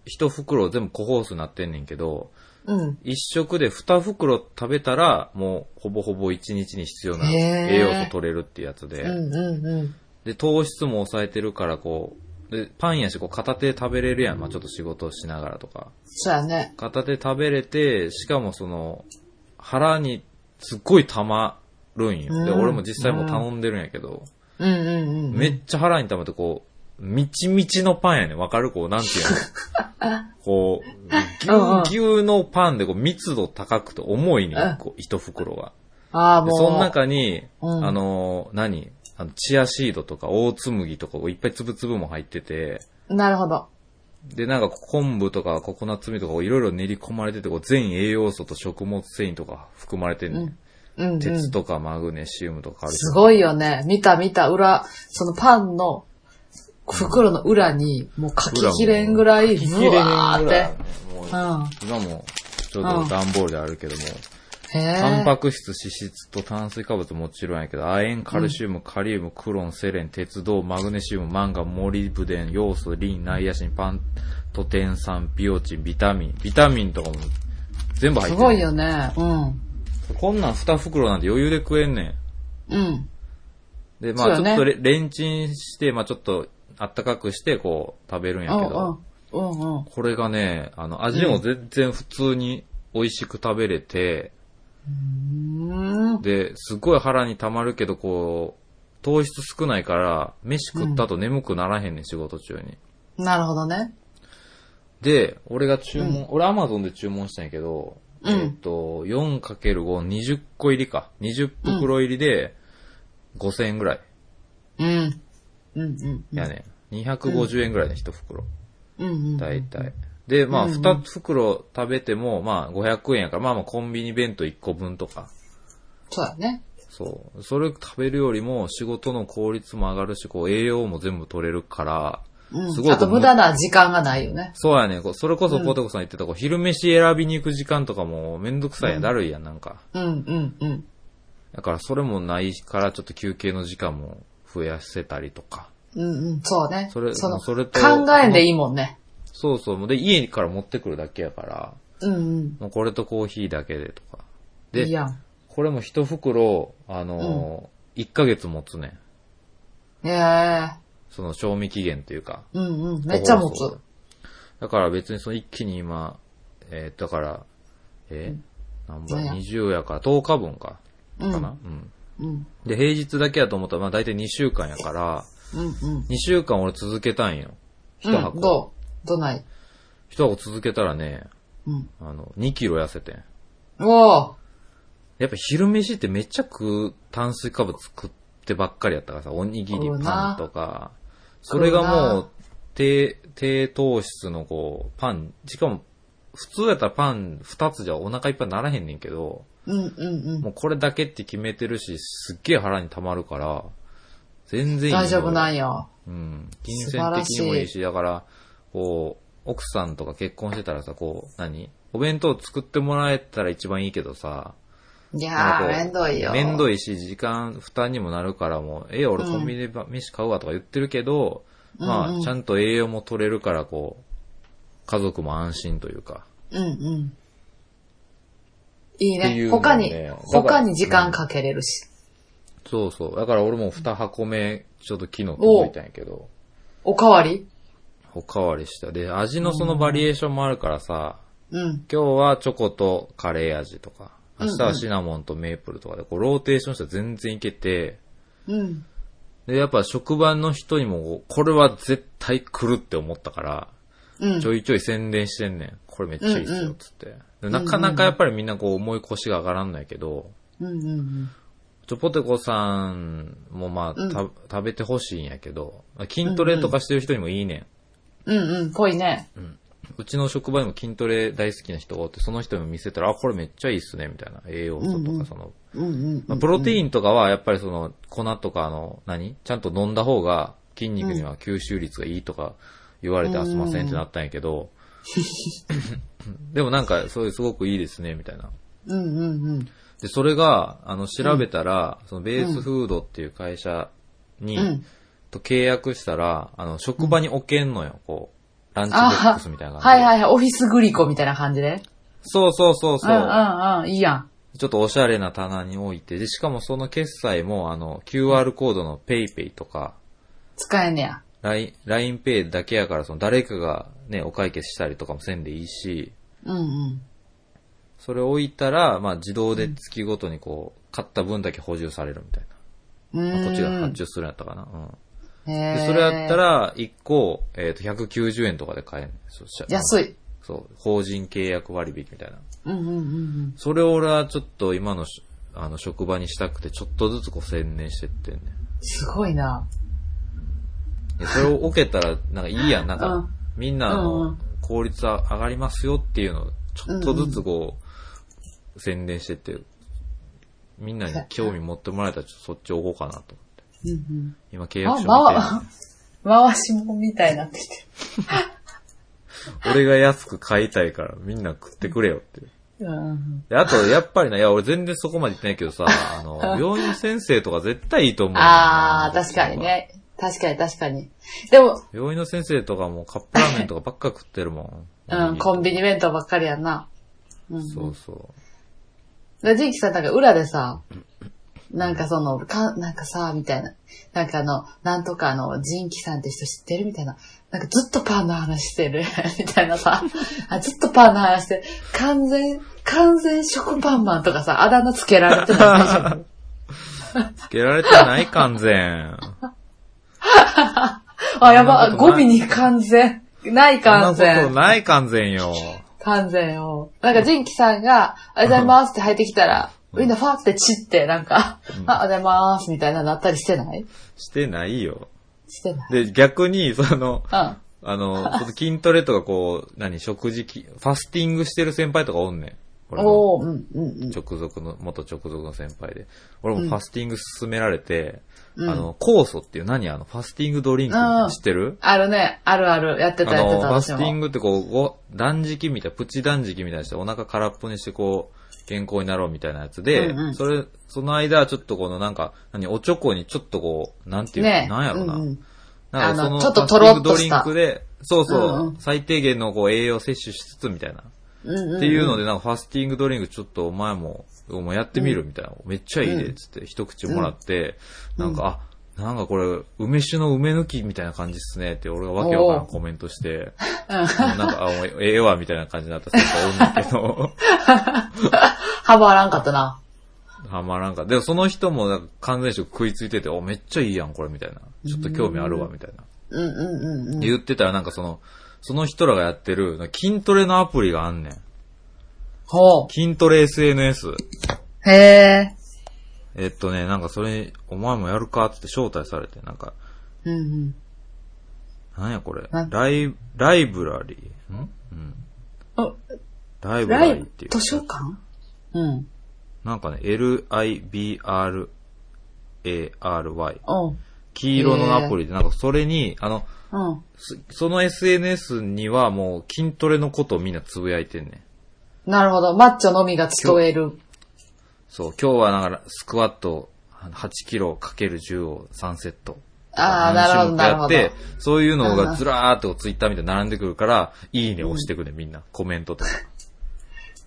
一袋全部個包数になってんねんけど、うん。一食で二袋食べたら、もうほぼほぼ一日に必要なへー栄養素取れるってやつで、うんうんうん。で、糖質も抑えてるから、こう、で、パンやし、こう片手で食べれるやん。まあちょっと仕事をしながらとか。そうやね。片手で食べれて、しかもその、腹にすっごい溜まるんよ。で、うん俺も実際もう頼んでるんやけど、うんうんうん。めっちゃ腹に溜まって、こう、みちみちのパンやねん。わかる？こう、なんていうの？こう、ぎゅうぎゅうのパンでこう密度高くて重いねうんん。こう、一袋が。ああ、もう。でその中に、うんあのー、何？あの、チアシードとか、大紬麦とか、いっぱい粒々も入ってて、なるほど。で、なんか昆布とかココナッツミとかいろいろ練り込まれてて、こう全栄養素と食物繊維とか含まれてんね、ん。うんうん。鉄とかマグネシウムとかあるしすごいよね。見た見た裏、そのパンの袋の裏に、もう書ききれんぐらい、うわーって。もううん。今もちょうど段ボールであるけども、へタンえ。パク質、脂質と炭水化物もちろんやけど、亜鉛、カルシウム、カリウム、クロン、セレン、鉄道、マグネシウム、マンガン、モリブデン、ヨウ素、リン、ナイアシン、パントテン酸、ビオチン、ビタミン。ビタミンとかも全部入ってる。すごいよね。うん。こんなん2袋なんて余裕で食えんねん。うん。で、まあちょっとレレンチンして、まあちょっとあったかくして、こう食べるんやけど、うんうん。うんうん。これがね、あの、味も全然普通に美味しく食べれて、うん。で、すっごい腹に溜まるけど、こう、糖質少ないから、飯食った後眠くならへんねん、仕事中に。なるほどね。で、俺が注文、俺アマゾンで注文したんやけど、うんえっ、と、4×5、20個入りか。20袋入りで、5000円ぐらい。うん。うんうん。やねん。250円ぐらいね、1袋。うんうん。大体。で、まあ、うん2袋食べても、まあ、500円やから、まあまあ、コンビニ弁当1個分とか。そうだね。そう。それ食べるよりも、仕事の効率も上がるし、こう、栄養も全部取れるから、うん。すごいあと無駄な時間がないよね。そうやね。それこそポテコさん言ってた、こう、昼飯選びに行く時間とかもめんどくさいやん、だるいやん、なんか。うんうんうん。だから、それもないから、ちょっと休憩の時間も増やせたりとか。うんうん。そうね。それその、それと考えんでいいもんね。そうそう。で、家から持ってくるだけやから、うんうん。もうこれとコーヒーだけでとか。で、いいやん。これも一袋、あのー、1ヶ月持つねん。ええその賞味期限というか。うんうん。めっちゃ持つ。だから別にその一気に今、えーだから、えー、何何や倍 ?20 やから10日分か。うんかな、うん、うん。で、平日だけやと思ったら、まあ大体2週間やから、うんうん。2週間俺続けたんよ。一箱。うん、どう？どない？一箱続けたらね、うん。あの、2キロ痩せてん。おーやっぱ昼飯ってめっちゃ食う炭水化物食ってばっかりやったからさ、おにぎり食うなパンとか、それがもう低、低糖質のこう、パン、しかも普通やったらパン2つじゃお腹いっぱいならへんねんけど、うんうんうん。もうこれだけって決めてるし、すっげえ腹に溜まるから、全然いいのよ。大丈夫なんや。うん。金銭的にもいいし、だから、こう、奥さんとか結婚してたらさ、こう、何？お弁当作ってもらえたら一番いいけどさ、いやー、めんどいよ。めんどい。いし、時間負担にもなるからもう、ええ俺コンビニでば飯買うわとか言ってるけど、まあ、うんうんちゃんと栄養も取れるから、こう、家族も安心というか。うんうん。いいね。いね他に、他に時間かけれるし。そうそう。だから俺も2箱目、ちょっと昨日届いたんやけど、おかわり？おかわりした。で、味のそのバリエーションもあるからさ、うん。今日はチョコとカレー味とか、明日はシナモンとメープルとかで、こうローテーションしたら全然いけて、うん。で、やっぱ職場の人にも、これは絶対来るって思ったから、うんち。ょいちょい宣伝してんねん。これめっちゃいいっすよ、つって。でなかなかやっぱりみんなこう重い腰が上がらんないけど、うんうんうん。ちょ、ポテコさんもまあ、た食べてほしいんやけど、筋トレとかしてる人にもいいねん。うんうん。ぽいね。うちの職場にも筋トレ大好きな人がおって、その人にも見せたら、あ、これめっちゃいいっすね、みたいな。栄養素とか、その、うんうん。まあ、プロテインとかはやっぱりその粉とかあの何ちゃんと飲んだ方が筋肉には吸収率がいいとか言われてあすいませんってなったんやけど、でもなんかそういうすごくいいですねみたいな。うんうんうん。で、それがあの調べたら、そのベースフードっていう会社に、うんと契約したら、あの職場に置けんのよ、こう。ランチボックスみたいな感じで。はいはいはい。オフィスグリコみたいな感じで。そうそうそうそう。うんうんうん。いいやん。ちょっとおしゃれな棚に置いて、で、しかもその決済も、あの、QR コードの PayPay とか、使えんねや。LINE、LINEPay だけやから、その誰かがね、お会計したりとかもせんでいいし、うんうん。それ置いたら、まあ自動で月ごとにこう、買った分だけ補充されるみたいな。うん。こっちが発注するんやったかな。うん。で、それやった、ら、1個、えっ、と、190円とかで買えるそうしゃ安い。そう、法人契約割引みたいな。うんうんうんうん。それを俺はちょっと今のし、あの、職場にしたくて、ちょっとずつこう専念してってんね。すごいな。でそれを置けたら、なんかいいやん。なんかうん、みんなのん、効率は上がりますよっていうのを、ちょっとずつこう、宣伝してって、みんなに興味持ってもらえたら、ちょっとそっち置こうかなと。うんうん。今契約あ、書見回しもんみたいになってきて俺が安く買いたいから、みんな食ってくれよって。る。うん。であと、やっぱりな、いや、俺全然そこまで言ってないけどさ、あの、病院の先生とか絶対いいと思う。あー、確かに。ね。確かに確かに。でも、病院の先生とかもカップラーメンとかばっか食ってるもん。うん、コンビニ弁当ばっかりやんな。うん。そうそで、ジンキさんなんか裏でさ、なんかその、か、なんかさ、みたいな。なんかあの、なんとかあの、ジンキさんって人知ってるみたいな。なんかずっとパンの話してる。みたいなさ。あ、ずっとパンの話してる。完全、完全食パンマンとかさ、あだ名つけられてない。つけられてない完全。あ、やば、そんなことないゴミに完全。ない完そんなこと全。ない完全よ。完全よ。なんか、ジンキさんが、ありがとうございますって入ってきたら、みんなファーって散って、なんか、あ、ありがとうございますみたいななったりしてない？してないよ。してない。で、逆に、その、うん。あの、その筋トレとかこう、何、食事き、ファスティングしてる先輩とかおんねん。俺のおー、うん、うん、うん。直属の、元直属の先輩で。俺もファスティング勧められて、うんあの、酵素っていう何あの、ファスティングドリンクうん知ってる？あるね。あるある。やってた、やってた、ファス。ティングってこうご、断食みたいな、プチ断食みたいにして、お腹空っぽにしてこう、健康になろうみたいなやつで、うんうん。それ、その間、ちょっとこのなんか、何、おちょこにちょっとこう、なんていうの、ね。なんやろな。うんうん。なんかその、あのちょっとファスティングドリンクで、そうそう、うんうん。最低限のこう栄養摂取しつつみたいな。うんうん。っていうので、なんかファスティングドリンクちょっとお前も、もうやってみるみたいな。めっちゃいいで、つって一口もらって、なんか、あ、なんかこれ、梅酒の梅抜きみたいな感じっすねって、俺がわけわからんコメントして、なんか、あ、ええわ、みたいな感じになった先輩おんねんけど、ハマらんかったな。はまらんか。でもその人もなんか完全食食いついてて、お、めっちゃいいやん、これ、みたいな。ちょっと興味あるわ、みたいな。うんうんうんうん。言ってたらなんかその、その人らがやってる筋トレのアプリがあんねん。ほ筋トレ SNS。う。へえ。えっとね、なんかそれ、お前もやるかって招待されて、なんか、うんうん。なんやこれ。ライ、ライブラリー？ん？うん。あライブラリーっていう。図書館？うん。なんかね、L-I-B-R-A-R-Y。うん。黄色のアプリで、なんかそれに、あの、うん。そその SNS にはもう筋トレのことをみんなつぶやいてんねん。なるほど。マッチョのみが伝える。そう、今日はなんかスクワット8キロかける10を3セット。ああ、なるほど、なるほど。やって、そういうのがずらーっとツイッターみたいに並んでくるから、いいね押してくれ、みんな。コメントとか。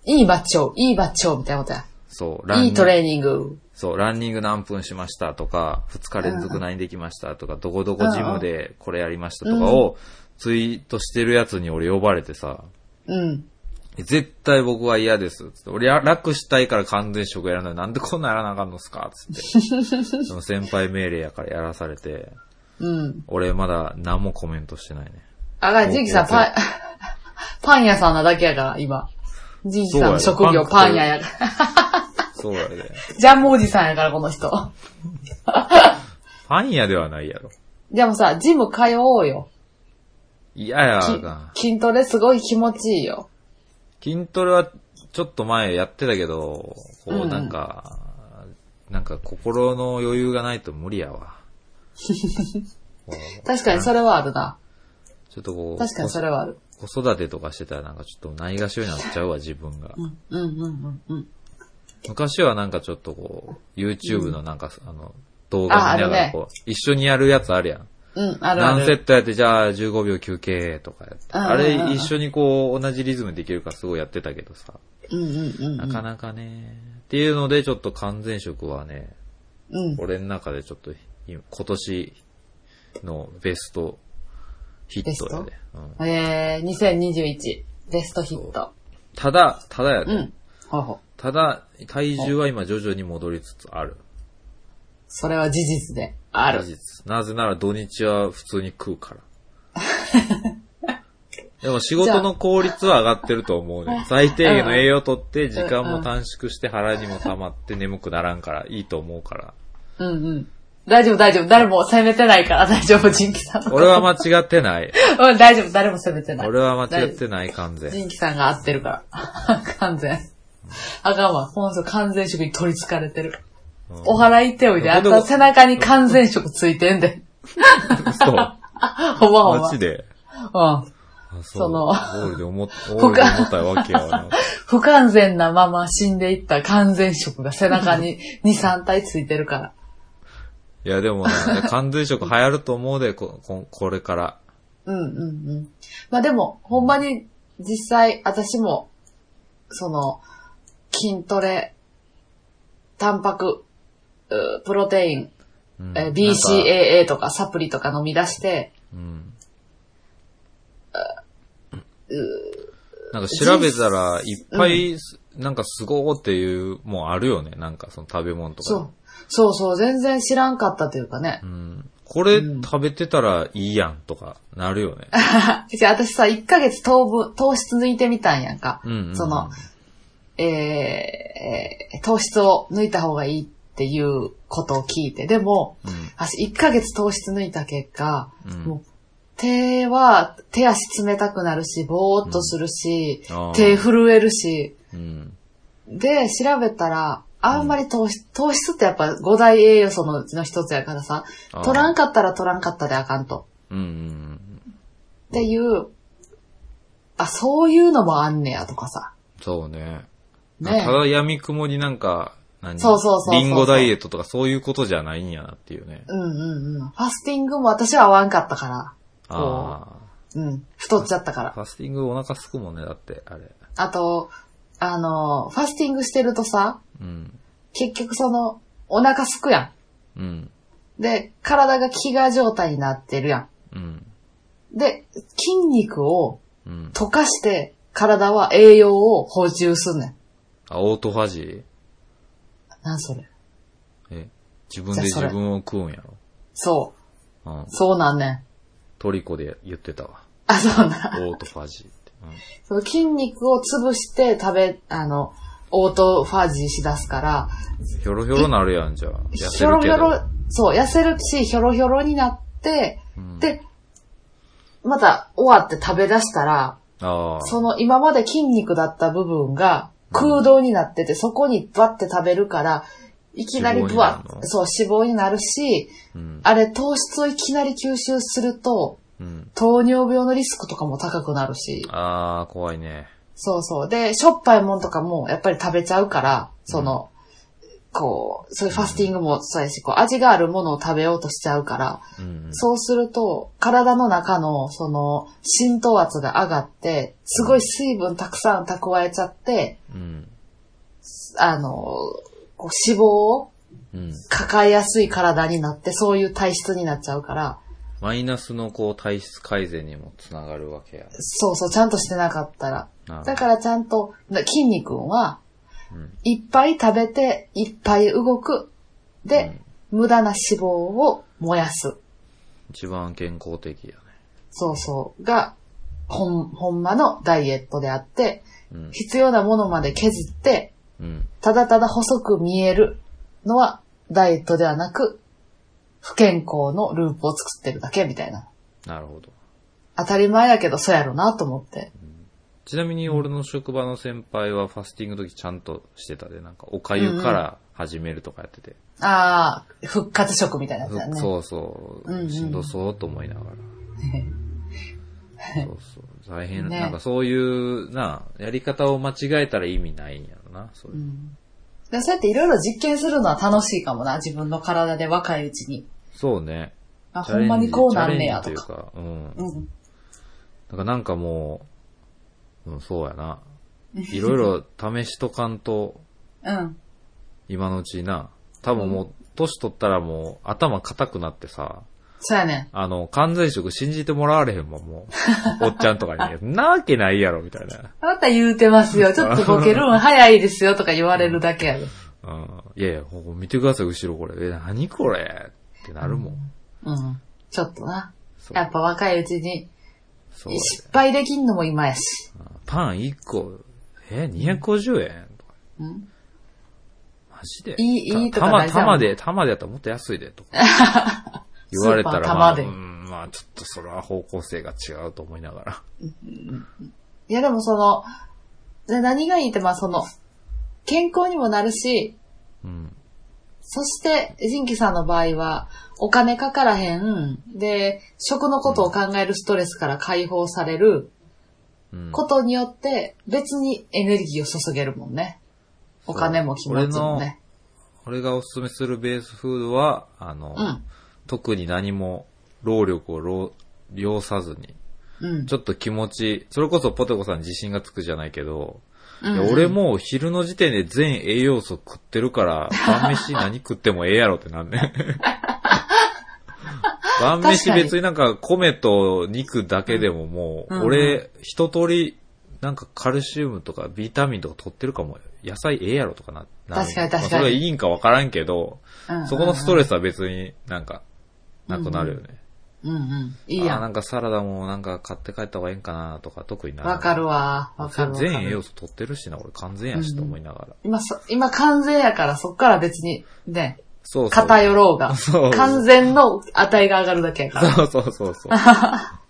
いいマッチョ、いいマッチョみたいなことや。そう、ランニングいいトレーニング。そう、ランニング何分しましたとか、2日連続何できましたとか、どこどこジムでこれやりましたとかをツイートしてるやつに俺呼ばれてさ、うん。絶対僕は嫌です。つって俺や楽したいから完全食やらない。なんでこんなんやらなあかんのっすかつって。その先輩命令やからやらされて、うん。俺まだ何もコメントしてないね。あが、ジンキさん、パン、パン屋さんなだけやから、今。ジンキさんの職業パン屋やから。そうやで。ジャムおじさんやから、この人。パン屋ではないやろ。でもさ、ジム通おうよ。嫌やきな。筋トレすごい気持ちいいよ。筋トレはちょっと前やってたけど、こうんううんなんか、なんか心の余裕がないと無理やわ。確かにそれはあるな。ちょっとこう、確かにそれはある。子子育てとかしてたらなんかちょっとないがしろになっちゃうわ、自分が。うん、うん、うん、うんうん。昔はなんかちょっとこう、YouTube のなんか、あの、動画見ながらこう、一緒にやるやつあるやん。うん、あるあ何セる。ットやって、じゃあ15秒休憩とかやって。あれ一緒にこう、同じリズムできるからすごいやってたけどさ。うん、うん、うんなかなかね。っていうので、ちょっと完全食はね、うん。うん。俺の中でちょっと今今年のベストヒットやで。うん、えー、2021、ベストヒット。ただ、ただやで。うん。ほうほう。ただ、体重は今徐々に戻りつつある。それは事実である。事実。なぜなら土日は普通に食うから。でも仕事の効率は上がってると思うね。最低限の栄養をとって、時間も短縮して腹にも溜まって眠くならんからいいと思うから。うんうん。大丈夫、大丈夫。誰も責めてないから 大丈夫、ジンキさんの。俺は間違ってない。うん、大丈夫、誰も責めてない。俺は間違ってない、完全。ジンキさんが合ってるから。完全。あかんわ。ほんと完全食に取り憑かれてる。うんお払い行っておいで。あんた背中に完全食ついてんで。嘘。ほんまほんま。マジで？うん。あそうそのオールで思っ、オールで思ったわけやな。不完全なまま死んでいった完全食が背中に2、3体ついてるから。いや、でもな、完全食流行ると思うで、こ、ここれから。うんうんうん。まあでも、ほんまに実際私も、その、筋トレ、タンパク、うプロテイン、うん BCAA とかサプリとか飲み出して、うん。なんか調べたら、いっぱい、なんかすごーっていう、もうあるよね。なんかその食べ物とかで。そう。そうそう、全然知らんかったというかねう。ん。これ食べてたらいいやんとか、なるよね。じゃあ私さ、1ヶ月糖分、糖質抜いてみたんやんか。うんうんうんその、えーえー糖質を抜いた方がいいっていうことを聞いて。でも、うん私1ヶ月糖質抜いた結果、うんもう手は、手足冷たくなるし、ぼーっとするし、あー手震えるし、うん。で、調べたら、あんまり糖質、糖質ってやっぱ5大栄養素のうちの一つやからさ取らんかったら取らんかったであかんと。うんうんっていう、あ、そういうのもあんねやとかさ。そうね。ねただ闇雲になんか、何？そうそうそうそうリンゴダイエットとかそういうことじゃないんやなっていうね。うんうんうん。ファスティングも私は合わんかったから。あうん。太っちゃったかあ。ら。ファスティングお腹すくもんね、だって、あれ。あと、あの、ファスティングしてるとさ、うん。結局その、お腹すくやうん。ん。で、体が飢餓状態になってるやうん。ん。で、筋肉をうん。溶かして、体は栄養を補充すんねん。あ、オートファジなんそれ。ーえ、自分で自分を食うんやそう。ろうん。そうなんねん。トリコで言ってたわ。あ、そうな。オートファジー。その筋肉を潰して食べ、あの、オートファジーしだすから、うん。ひょろひょろなるやん、じゃあ。痩ひ。ょろひょろ、そう、痩せるし、ひょろひょろになって、うん、で、また終わって食べ出したら。その今まで筋肉だった部分が空洞になってて、そこにバッて食べるから、いきなりブワッ、そう、脂肪になるし、うん。あれ糖質をいきなり吸収すると、うん。糖尿病のリスクとかも高くなるし、ああ、怖いね。そうそう。で、しょっぱいもんとかもやっぱり食べちゃうから、その、こう、そういうファスティングもそうやし、こう、味があるものを食べようとしちゃうから、うん。そうすると、体の中の、その、浸透圧が上がって、すごい水分たくさん蓄えちゃって、うん。あの、こう脂肪をうん。抱えやすい体になって、そういう体質になっちゃうから、マイナスのこう体質改善にもつながるわけや。そうそう、ちゃんとしてなかったら。だからちゃんと、な筋肉は、うん。いっぱい食べて、いっぱい動く。で、無駄な脂肪を燃やす。一番健康的やね。そうそう。が、ほん、ほんまのダイエットであって、うん。必要なものまで削って、うん。ただただ細く見えるのはダイエットではなく、不健康のループを作ってるだけみたいな。なるほど。当たり前やけどそうやろなと思って。ちなみに俺の職場の先輩はファスティングの時ちゃんとしてたで、なんかお粥から始めるとかやってて。ああ、復活食みたいなやつやね。そうそう、うんうんしんどそうと思いながら。そうそう。大変、ねなんかそういう、な、やり方を間違えたら意味ないんやろな、そういう。うんでそうやっていろいろ実験するのは楽しいかもな、自分の体で若いうちに。そうね。あ、ほんまにこうなんねやとか。いうか、うん。うん。だからなんかもう、うん、そうやな。いろいろ試しとかんと、うん。今のうちな。多分もう、年取ったらもう頭固くなってさ、そうやね。あの、完全食信じてもらわれへんもん、もう。おっちゃんとかに。なわけないやろ、みたいな。あなた言うてますよ。ちょっとボケるん早いですよとか言われるだけやで。うん。いやいや、ここ見てください、後ろこれ。え、何これ？ってなるもん。うん。ちょっとな。やっぱ若いうちにそう失敗できんのも今やし。パン1個、え、250円とか。うん。マジで？いいいいとかたま、大事やもん玉で、玉でやったらもっと安いで、とか。言われたら、まあ、うん、まあ、ちょっとそれは方向性が違うと思いながら。いやでもその、で何がいいってまあその、健康にもなるし、うん。そして、ジンキさんの場合は、お金かからへん、で、食のことを考えるストレスから解放されるうん。ことによって、別にエネルギーを注げるもんね。お金も気持ちもね。俺がおすすめするベースフードは、あの、うん。特に何も労力を労要さずに、うん。ちょっと気持ち、それこそポテコさん自信がつくじゃないけど、うんいや俺もう昼の時点で全栄養素食ってるから、晩飯 何食ってもええやろってなんね。晩飯別になんか米と肉だけでももう、うんうん俺一通りなんかカルシウムとかビタミンとか取ってるかも、野菜ええやろとかな。なる確かに確かにまあそれがいいんかわからんけど、うんそこのストレスは別になんか、なくなるよね。うんうん。いいやん。あーなんかサラダもなんか買って帰った方がいいんかなとか特になわかるわ。わかるわかる。全栄養素取ってるしな、俺完全やしと思いながら。今そ、今完全やからそっから別に、ね、そうそう。偏ろうが。そう完全の値が上がるだけやから。そうそうそうそう。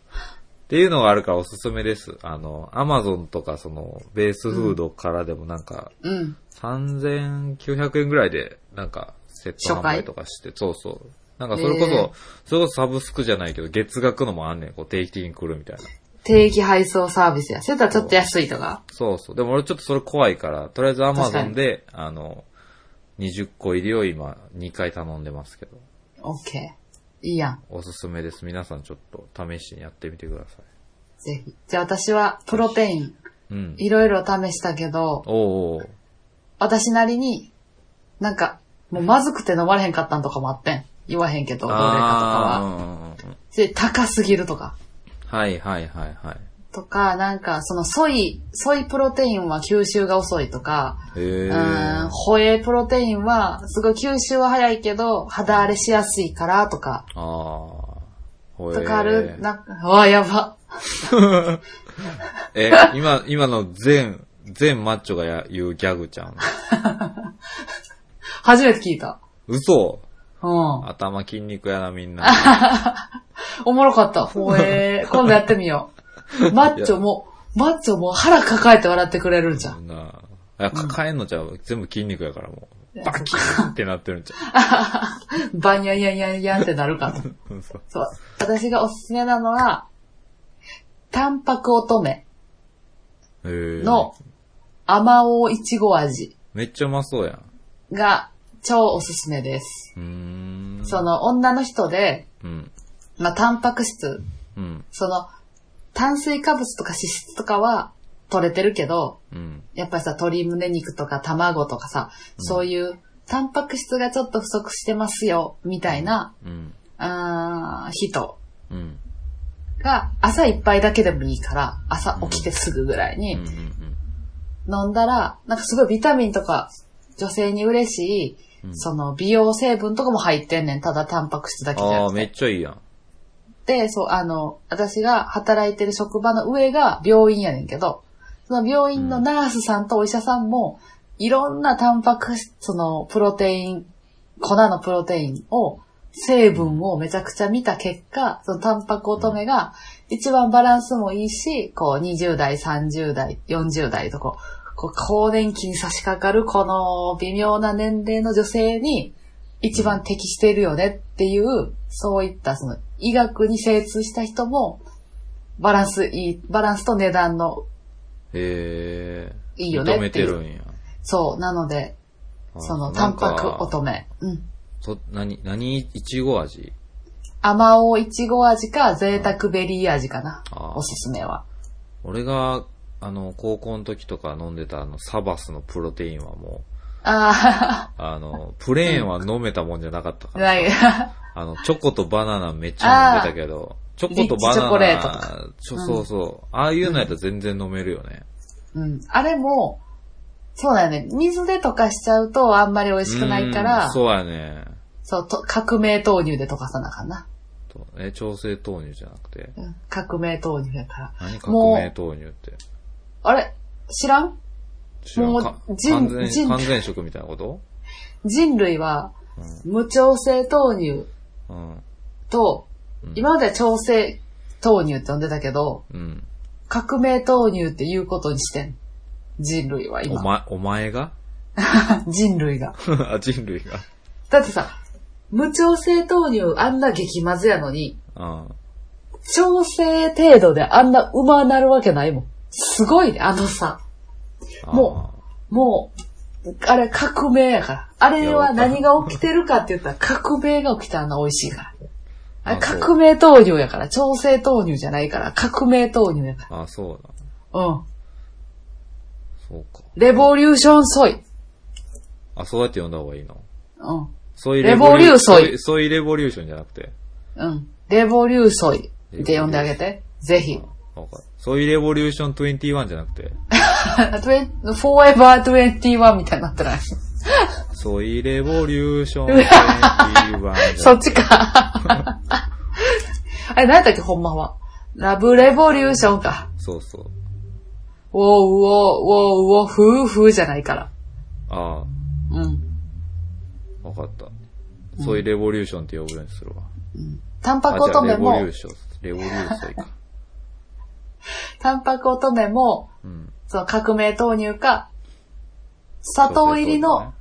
っていうのがあるからおすすめです。あの、アマゾンとかその、ベースフードからでもなんか、うん。3900円ぐらいで、なんか、セット販売とかして、そうそう。なんかそれこそ、それこそサブスクじゃないけど、月額のもあんねん。こう定期的に来るみたいな。定期配送サービスや。それとはちょっと安いとか。そうそう。でも俺ちょっとそれ怖いから、とりあえずアマゾンで、あの、20個入りを今2回頼んでますけど、オッケー。いいやん。おすすめです。皆さんちょっと試しにやってみてください。ぜひ。じゃあ私はプロテイン、うん。いろいろ試したけど、おうおう私なりに、なんか、もうまずくて飲まれへんかったんとかもあってん。言わへんけど、どれかとかは。で高すぎるとか。はいはいはいはい。とか、なんか、そのソイ、ソイプロテインは吸収が遅いとか、へうえ。ーん、ホエイプロテインは、すごい吸収は早いけど、肌荒れしやすいからとか、ああ。ほえとかある、なんか、うわ、やば。え、今、今の全、全マッチョがや言うギャグちゃん。初めて聞いた。嘘うん。頭筋肉やなみんな。おもろかった。ほえー、今度やってみよう。マッチョも、マッチョも腹抱えて笑ってくれるんじゃん。なあ。いや、抱えんのちゃう？全部筋肉やからもう。バキーンってなってるんちゃ バンヤンヤンヤンヤンってなるかと。う。そうそう。私がおすすめなのは、タンパク乙女へえ。の甘おいちご味めっちゃうまそうやん。が超おすすめです。その女の人で、うん。まあ、タンパク質、うん。その、炭水化物とか脂質とかは取れてるけど、うん。やっぱりさ、鶏胸肉とか卵とかさ、そういうタンパク質がちょっと不足してますよ、みたいな、うん。あー人うん。が朝一杯だけでもいいから、朝起きてすぐぐらいうん。にうん。飲んだら、なんかすごいビタミンとか女性に嬉しい、うんその美容成分とかも入ってんねん。ただタンパク質だけじゃああ、なくて。めっちゃいいやん。で、そう、あの、私が働いてる職場の上が病院やねんけど、その病院のナースさんとお医者さんも、いろんなタンパク質のプロテイン、粉のプロテインを、成分をめちゃくちゃ見た結果、そのタンパク乙女が一番バランスもいいし、こう20代、30代、40代とこう、こう更年期に差し掛かるこの微妙な年齢の女性に一番適しているよねっていう、そういったその医学に精通した人も、バランスいい、バランスと値段のへえ。いいよね認めっていう。てるんや。そう、なので、あそのタンパク乙女。うん。そ、何、何、いちご味？甘おいちご味か贅沢ベリー味かな。おすすめは。俺が、あの、高校の時とか飲んでたあの、サバスのプロテインはもあう、あの、プレーンは飲めたもんじゃなかったあ、から。ない。あの、チョコとバナナめっちゃ飲んでたけど、チョコとバナナ、チチョコレートとかちょそうそう。ああいうのやったら全然飲めるよね。うん。あれも、そうだよね。水で溶かしちゃうとあんまり美味しくないから、うんそうやね。そうと、革命豆乳で溶かさなあかんな。とえ、調整豆乳じゃなくて？うん。革命豆乳やから。何革命豆乳って？あれ？知らん？知らんもうか人完全、人完全食みたいなこと？人類は無調整豆乳うん。うん。と、うん今までは調整豆乳って呼んでたけど、うん。革命豆乳って言うことにしてん。人類はお今。前、お前が？人類が。あ、人類が。だってさ、無調整豆乳あんな激まずやのに、うん。調整程度であんなうまなるわけないもん。すごいね、あのさ。ももう、あれ革命やから。あれは何が起きてるかって言ったら革命が起きたらあんな美味しいから。あれ革命豆乳やから。調整豆乳じゃないから。革命豆乳やかああ、あそうだ。ら。うん。そうか。レボリューションソイ。あ、そうやって呼んだ方がいいの？うん。そういうレボリューソイそういうそういうレボリューションじゃなくて。うん。レボリューソイって呼んであげて。ぜひ。そういうレボリューション21じゃなくて。forever 21みたいになってない。そういうレボリューション21 じゃなくて。そっちか。あれ、何やったっけ、ほんまは？ラブレボリューションか。そうそう。ウォーウォーウォーウォーフーフーじゃないから。あうん。あ、わかった。そういうレボリューションって呼ぶようにするわ。タンパあ、ク乙女じゃあレボリュもー、ション。レボリューソイか。タンパク乙女も、うん。その革命豆乳か、砂糖入りの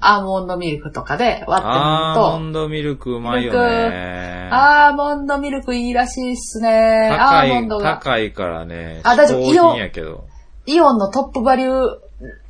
アーモンドミルクとかで割ってアーモ飲むンドミルクうまいよミねと、。アーモンドミルクいいらしいっすね。ア高いーモンド、が。高いからね。あ大丈夫嗜好品やけど。イオンのトップバリュー、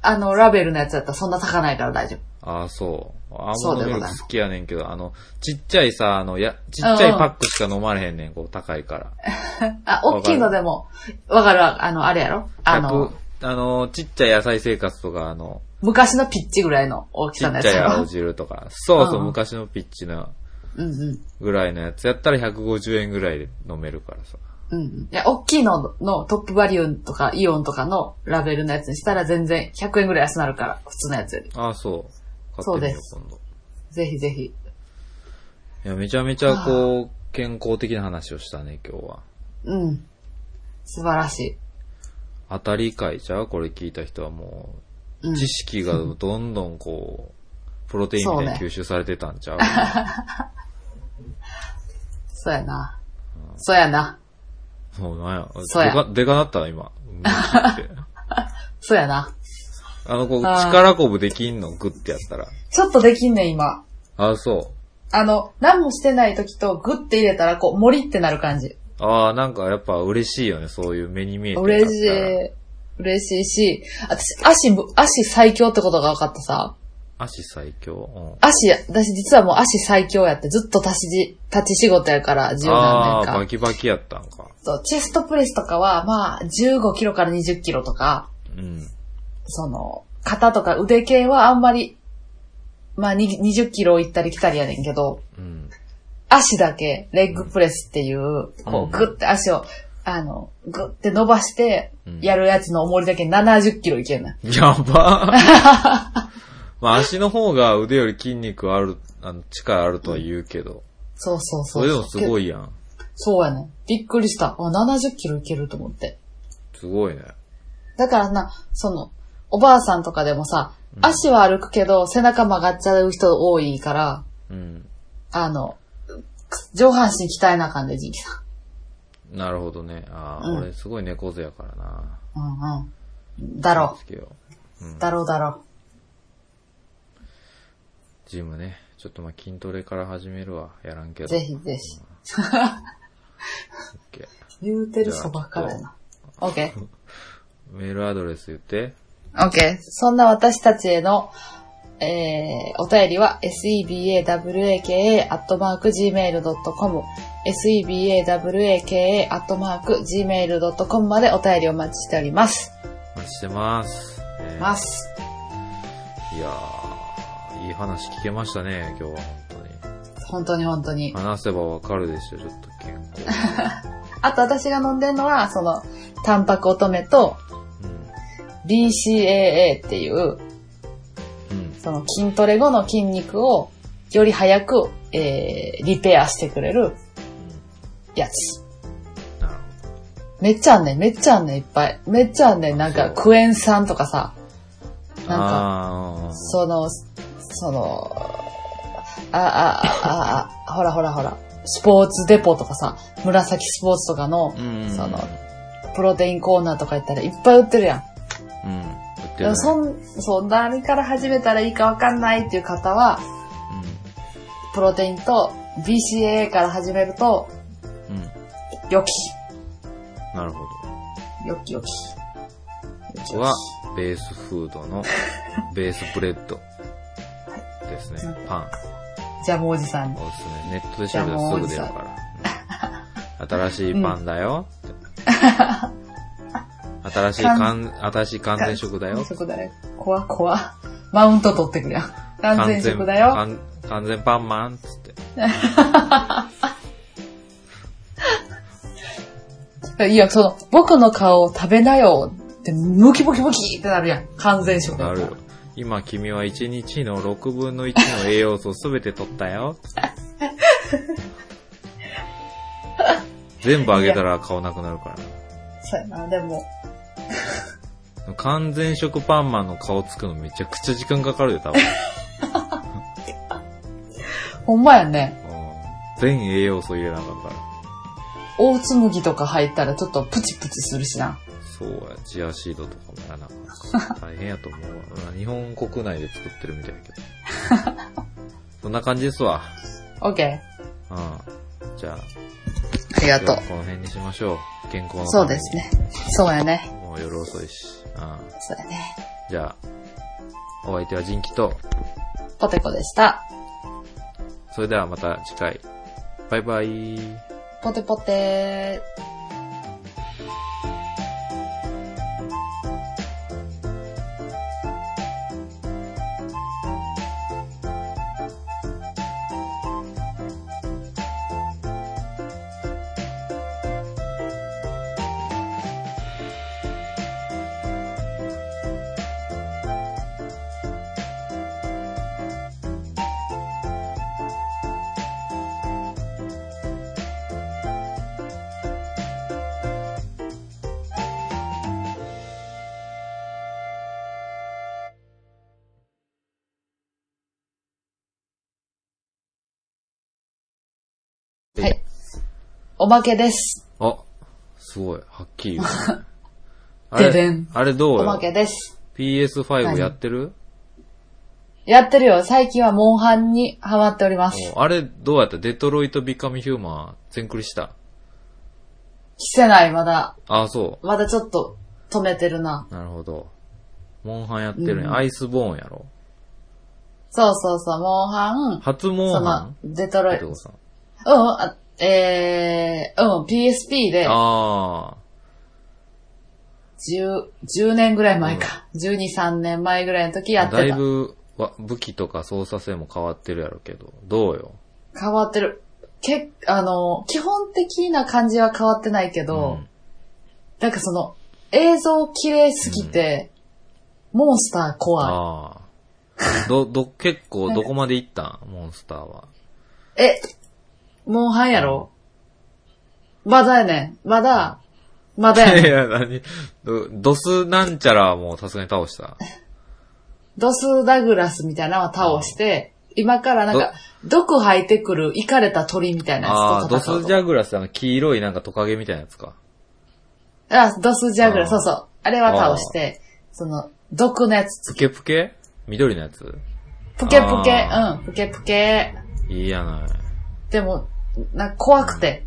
あの、ラベルのやつだったらそんな高ないから大丈夫。ああ、そう。アーそモンドミルク好きやねんけど、あの、ちっちゃいさ、あの、や、ちっちゃいパックしか飲まれへんねん、こう、高いから。あ、大きいのでも、わかるわ、あの、あれやろ？あの100、あの、ちっちゃい野菜生活とか、あの、昔のピッチぐらいの大きちっさのやつやろちゃい青汁とか、そうそう、うん昔のピッチのうんうん。ぐらいのやつやったら150円ぐらいで飲めるからさ。うんうん。いや、大きいののトップバリューとかイオンとかのラベルのやつにしたら全然100円ぐらい安なるから、普通のやつより。ああ、そう。そうです今度。ぜひぜひ。いや、めちゃめちゃこう、健康的な話をしたね、今日は。うん。素晴らしい。当たり会ちゃう？これ聞いた人はもう、うん。知識がどんどんこう、プロテインみたいに吸収されてたんちゃう？そうやな。そうやな。もうなんや。そうやでか、でかなった？な、今。そうやな。あの、こう、あー力こぶできんのグッてやったら。ちょっとできんねん、今。ああ、そあの、何もしてない時とグッて入れたら、こう、森ってなる感じ。う。ああ、なんかやっぱ嬉しいよね、そういう目に見えて。嬉しい。嬉しいし、私、足ぶ、足最強ってことが分かったさ。足最強？うん。足、私実はもう足最強やって、ずっと立ちじ、立ち仕事やから、十何ああ、バ。キバキやったんか。そう、チェストプレスとかは、まあ、15キロから20キロとか、うん。その、肩とか腕系はあんまり、まあ、に20キロ行ったり来たりやねんけど、うん。足だけ、レッグプレスっていう、こうんう、グッて足を、あの、グッて伸ばしてうん、やるやつの重りだけ70キロいけんねん。やば まあ足の方が腕より筋肉ある、あの、力あるとは言うけど、そうそうそ。そうれでもすごい。いやん。そうやねん。びっくりした。あ、70キロいけると思って。すごいね。だからな、その、おばあさんとかでもさ、足は歩くけど背中曲がっちゃう人多いから、うん。あの、上半身鍛えなあかんで、じいきさなるほどね。ああ、うん俺すごい猫背やからな。ん。うんうん。だろつけよう。うう。ん。だろうだろジムね。ちょっとまあ筋トレから始めるわ。やらんけう。ど。ぜひぜひ。オッケー言うてるそばっからやな。オッケー。メールアドレス言って。オッケー。そんな私たちへの、えー、お便りは sebawaka.gmail.com sebawaka.gmail.com までお便りお待ちしております。お待ちしてます。えーます。いやー、いい話聞けましたね、今日は本本当に本当に当に。。話せばわかるでしょ、ちょっと健康。あと私が飲んでるのは、その、タンパク乙女とうん。BCAA っていう、うん。その筋トレ後の筋肉をより早く、えー、リペアしてくれるやつ。めっちゃあんねん、めっちゃあんねん、いっぱい。めっちゃあんねん、なんかクエン酸とかさ、なんか。その、その、あ、あ、あ、あ、ほらほらほら、スポーツデポとかさ、紫スポーツとかの、うん。その、プロテインコーナーとか行ったらいっぱい売ってるやん。うん。売ってでもそん、そう、何から始めたらいいかわかんないっていう方は、プロテインと BCAA から始めると、うん。うん。よき。なるほど。よきよき。僕は、ベースフードの、ベースブレッドですね。パン。ジャムおじさんに。おすすめ。ネットで調べたらすぐ出るから。新しいパンだよ。新しい完、新しい完全食だよ。そこだよ。怖怖マウント取ってくるやん。完全食だよ。完完全パンマンつって。いや、その、僕の顔を食べなよって、ムキムキムキってなるやん。完全食なる。今君は1日の6分の1の栄養素をすべて取ったよ。全部あげたら顔なくなるからそうやな、でも、な。完全食パンマンの顔つくのめちゃくちゃ時間かかるよ、多分。ほんまやね。うん全栄養素入れなあかんから。オーツ麦とか入ったらちょっとプチプチするしな。そうや、チアシードとかもやらなあかんから 大変やと思うわ。うん日本国内で作ってるみたいやけど。そんな感じですわ。オッケうん。じゃあ、ー。ありがとう今日は。この辺にしましょう。健康のためにそうです。ね。そうやね。もう夜遅いし。うん。そうやね。じゃあ、お相手はジンキと、ポテコでした。それではまた次回。バイバイ。ポテポテはおまけです。あ、すごい。はっきり言うね。あれ、ででんあれどうおまよけです。?PS5 やってる？やってるよ。最近はモンハンにハマっております。おあれどうやった？デトロイト・ビカミ・ヒューマン全クリした？してない、まだ。あ、そまだちょっと止めてるな。う。なるほど。モンハンやってるね。うんアイスボーンやろ？そうそうそう、モンハン。初モそンハのン、デトロイト。ペテコさん。うん、あえー、うん、PSP で、あ10、10年ぐらい前か。12、3年前ぐらいの時やあ。だいってた。ぶわ武器とか操作性も変わってるやろうけど。どうよ？変わってる。けあの、基本的な感じは変わってないけど、うんなんかその、映像綺麗すぎて、モンスター怖い。ああ。ど、ど、結構どこまで行ったん？モンスターは。え、モンハンやろ？まだやねん。まだ、まだやいねん。や、何？ドドスなんちゃらはもうさすがに倒した。ドスダグラスみたいなのを倒して、今からなんか、毒吐いてくる、イかれた鳥みたいなああ、やつとドスジ戦うと。ャグラスあの黄色いなんかトカゲみたいなやつか。あ、ドスジャグラス、そうそう。あれは倒して、その、毒のやつ、プケプケ？緑のやつ？プケプケ、あうん、プケプケ。いいやない。でも、なんか怖くて、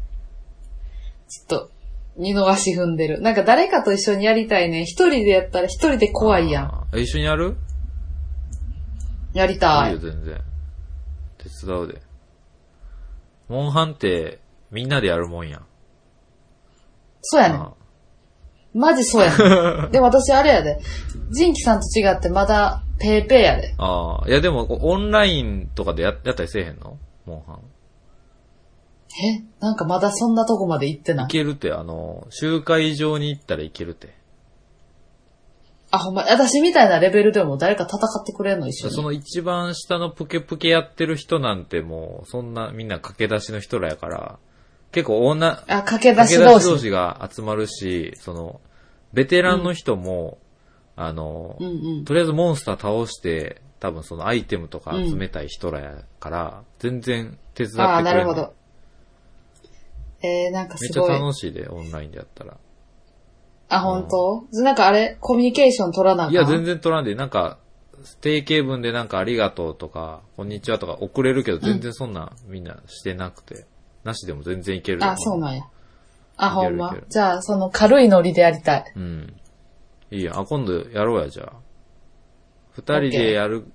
ちょっと、見逃し踏んでる。なんか誰かと一緒にやりたいね。一人でやったら一人で怖いやん。あー。え一緒にやる？やりたいいいよ、。全然。手伝うで。モンハンって、みんなでやるもんやん。そうやねん。あマジそうやねん。でも私あれやで。ジンキさんと違ってまだペーペーやで。あー。いや、でも、オンラインとかでややったりせえへんの？モンハン。えなんかまだそんなとこまで行ってない？い。けるって、あの、集会場に行ったらいけるって。あ、ほんま、私みたいなレベルでも誰か戦ってくれんの一緒に？その一番下のプケプケやってる人なんてもう、そんなみんな駆け出しの人らやから、結構女、あ、駆け出し駆け出同士。し同士が集まるし、その、ベテランの人も、あの、うんうん。とりあえずモンスター倒して、多分そのアイテムとか集めたい人らやから、全然手伝ってくれあなるほど。えー、なんかめっちゃすごい。楽しいで、オンラインでやったら。あ、本当？なんかあれ、コミュニケーション取らなあかん？いや、全然取らんで、なんか、定型文でなんかありがとうとか、こんにちはとか送れるけど、全然そんなみんなしてなくて、なしでも全然いける。あ、そうなんや。あ、ほんま。じゃあ、その軽いノリでやりたい。うん。いいや。あ、今度やろうや、じゃあ。二人でやる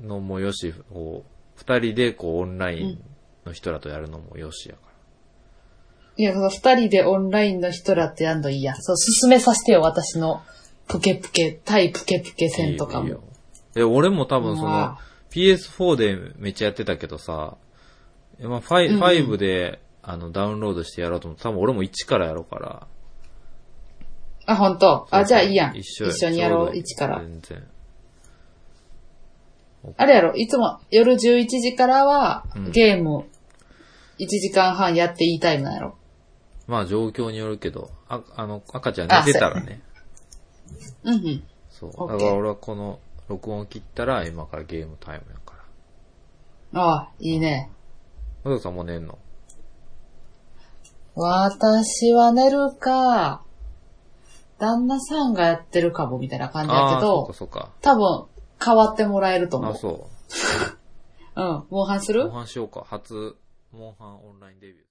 のもよし、こう、二人でこうオンラインの人らとやるのもよしやから。いや、その二人でオンラインの人らってやんのいいや。そう、進めさせてよ、私の。プケプケ、対プケプケ戦とかも。いいよいいよえ、俺も多分そのあ、PS4 でめっちゃやってたけどさ、まあ、5, うんうん5で、あの、ダウンロードしてやろうと思って、多分俺も1からやろうから。あ、本当？あ、じゃあいいやん。一緒一緒にやろう、ちょどいい一から。全然。あれやろ、いつも夜11時からはうんゲーム1時間半やっていいタイムなんやろ？まあ状況によるけど、あ、あの、赤ちゃん寝てたらね。うんうん。そう。だから俺はこの録音を切ったら今からゲームタイムやから。ああ、いいね。まどかさんもう寝んの？私は寝るか、旦那さんがやってるかもみたいな感じやけああー、そっかど、そっか。多分変わってもらえると思あ、う。そ うん。モンハンすう。る？モンハンしようか。初、モンハンオンラインデビュー。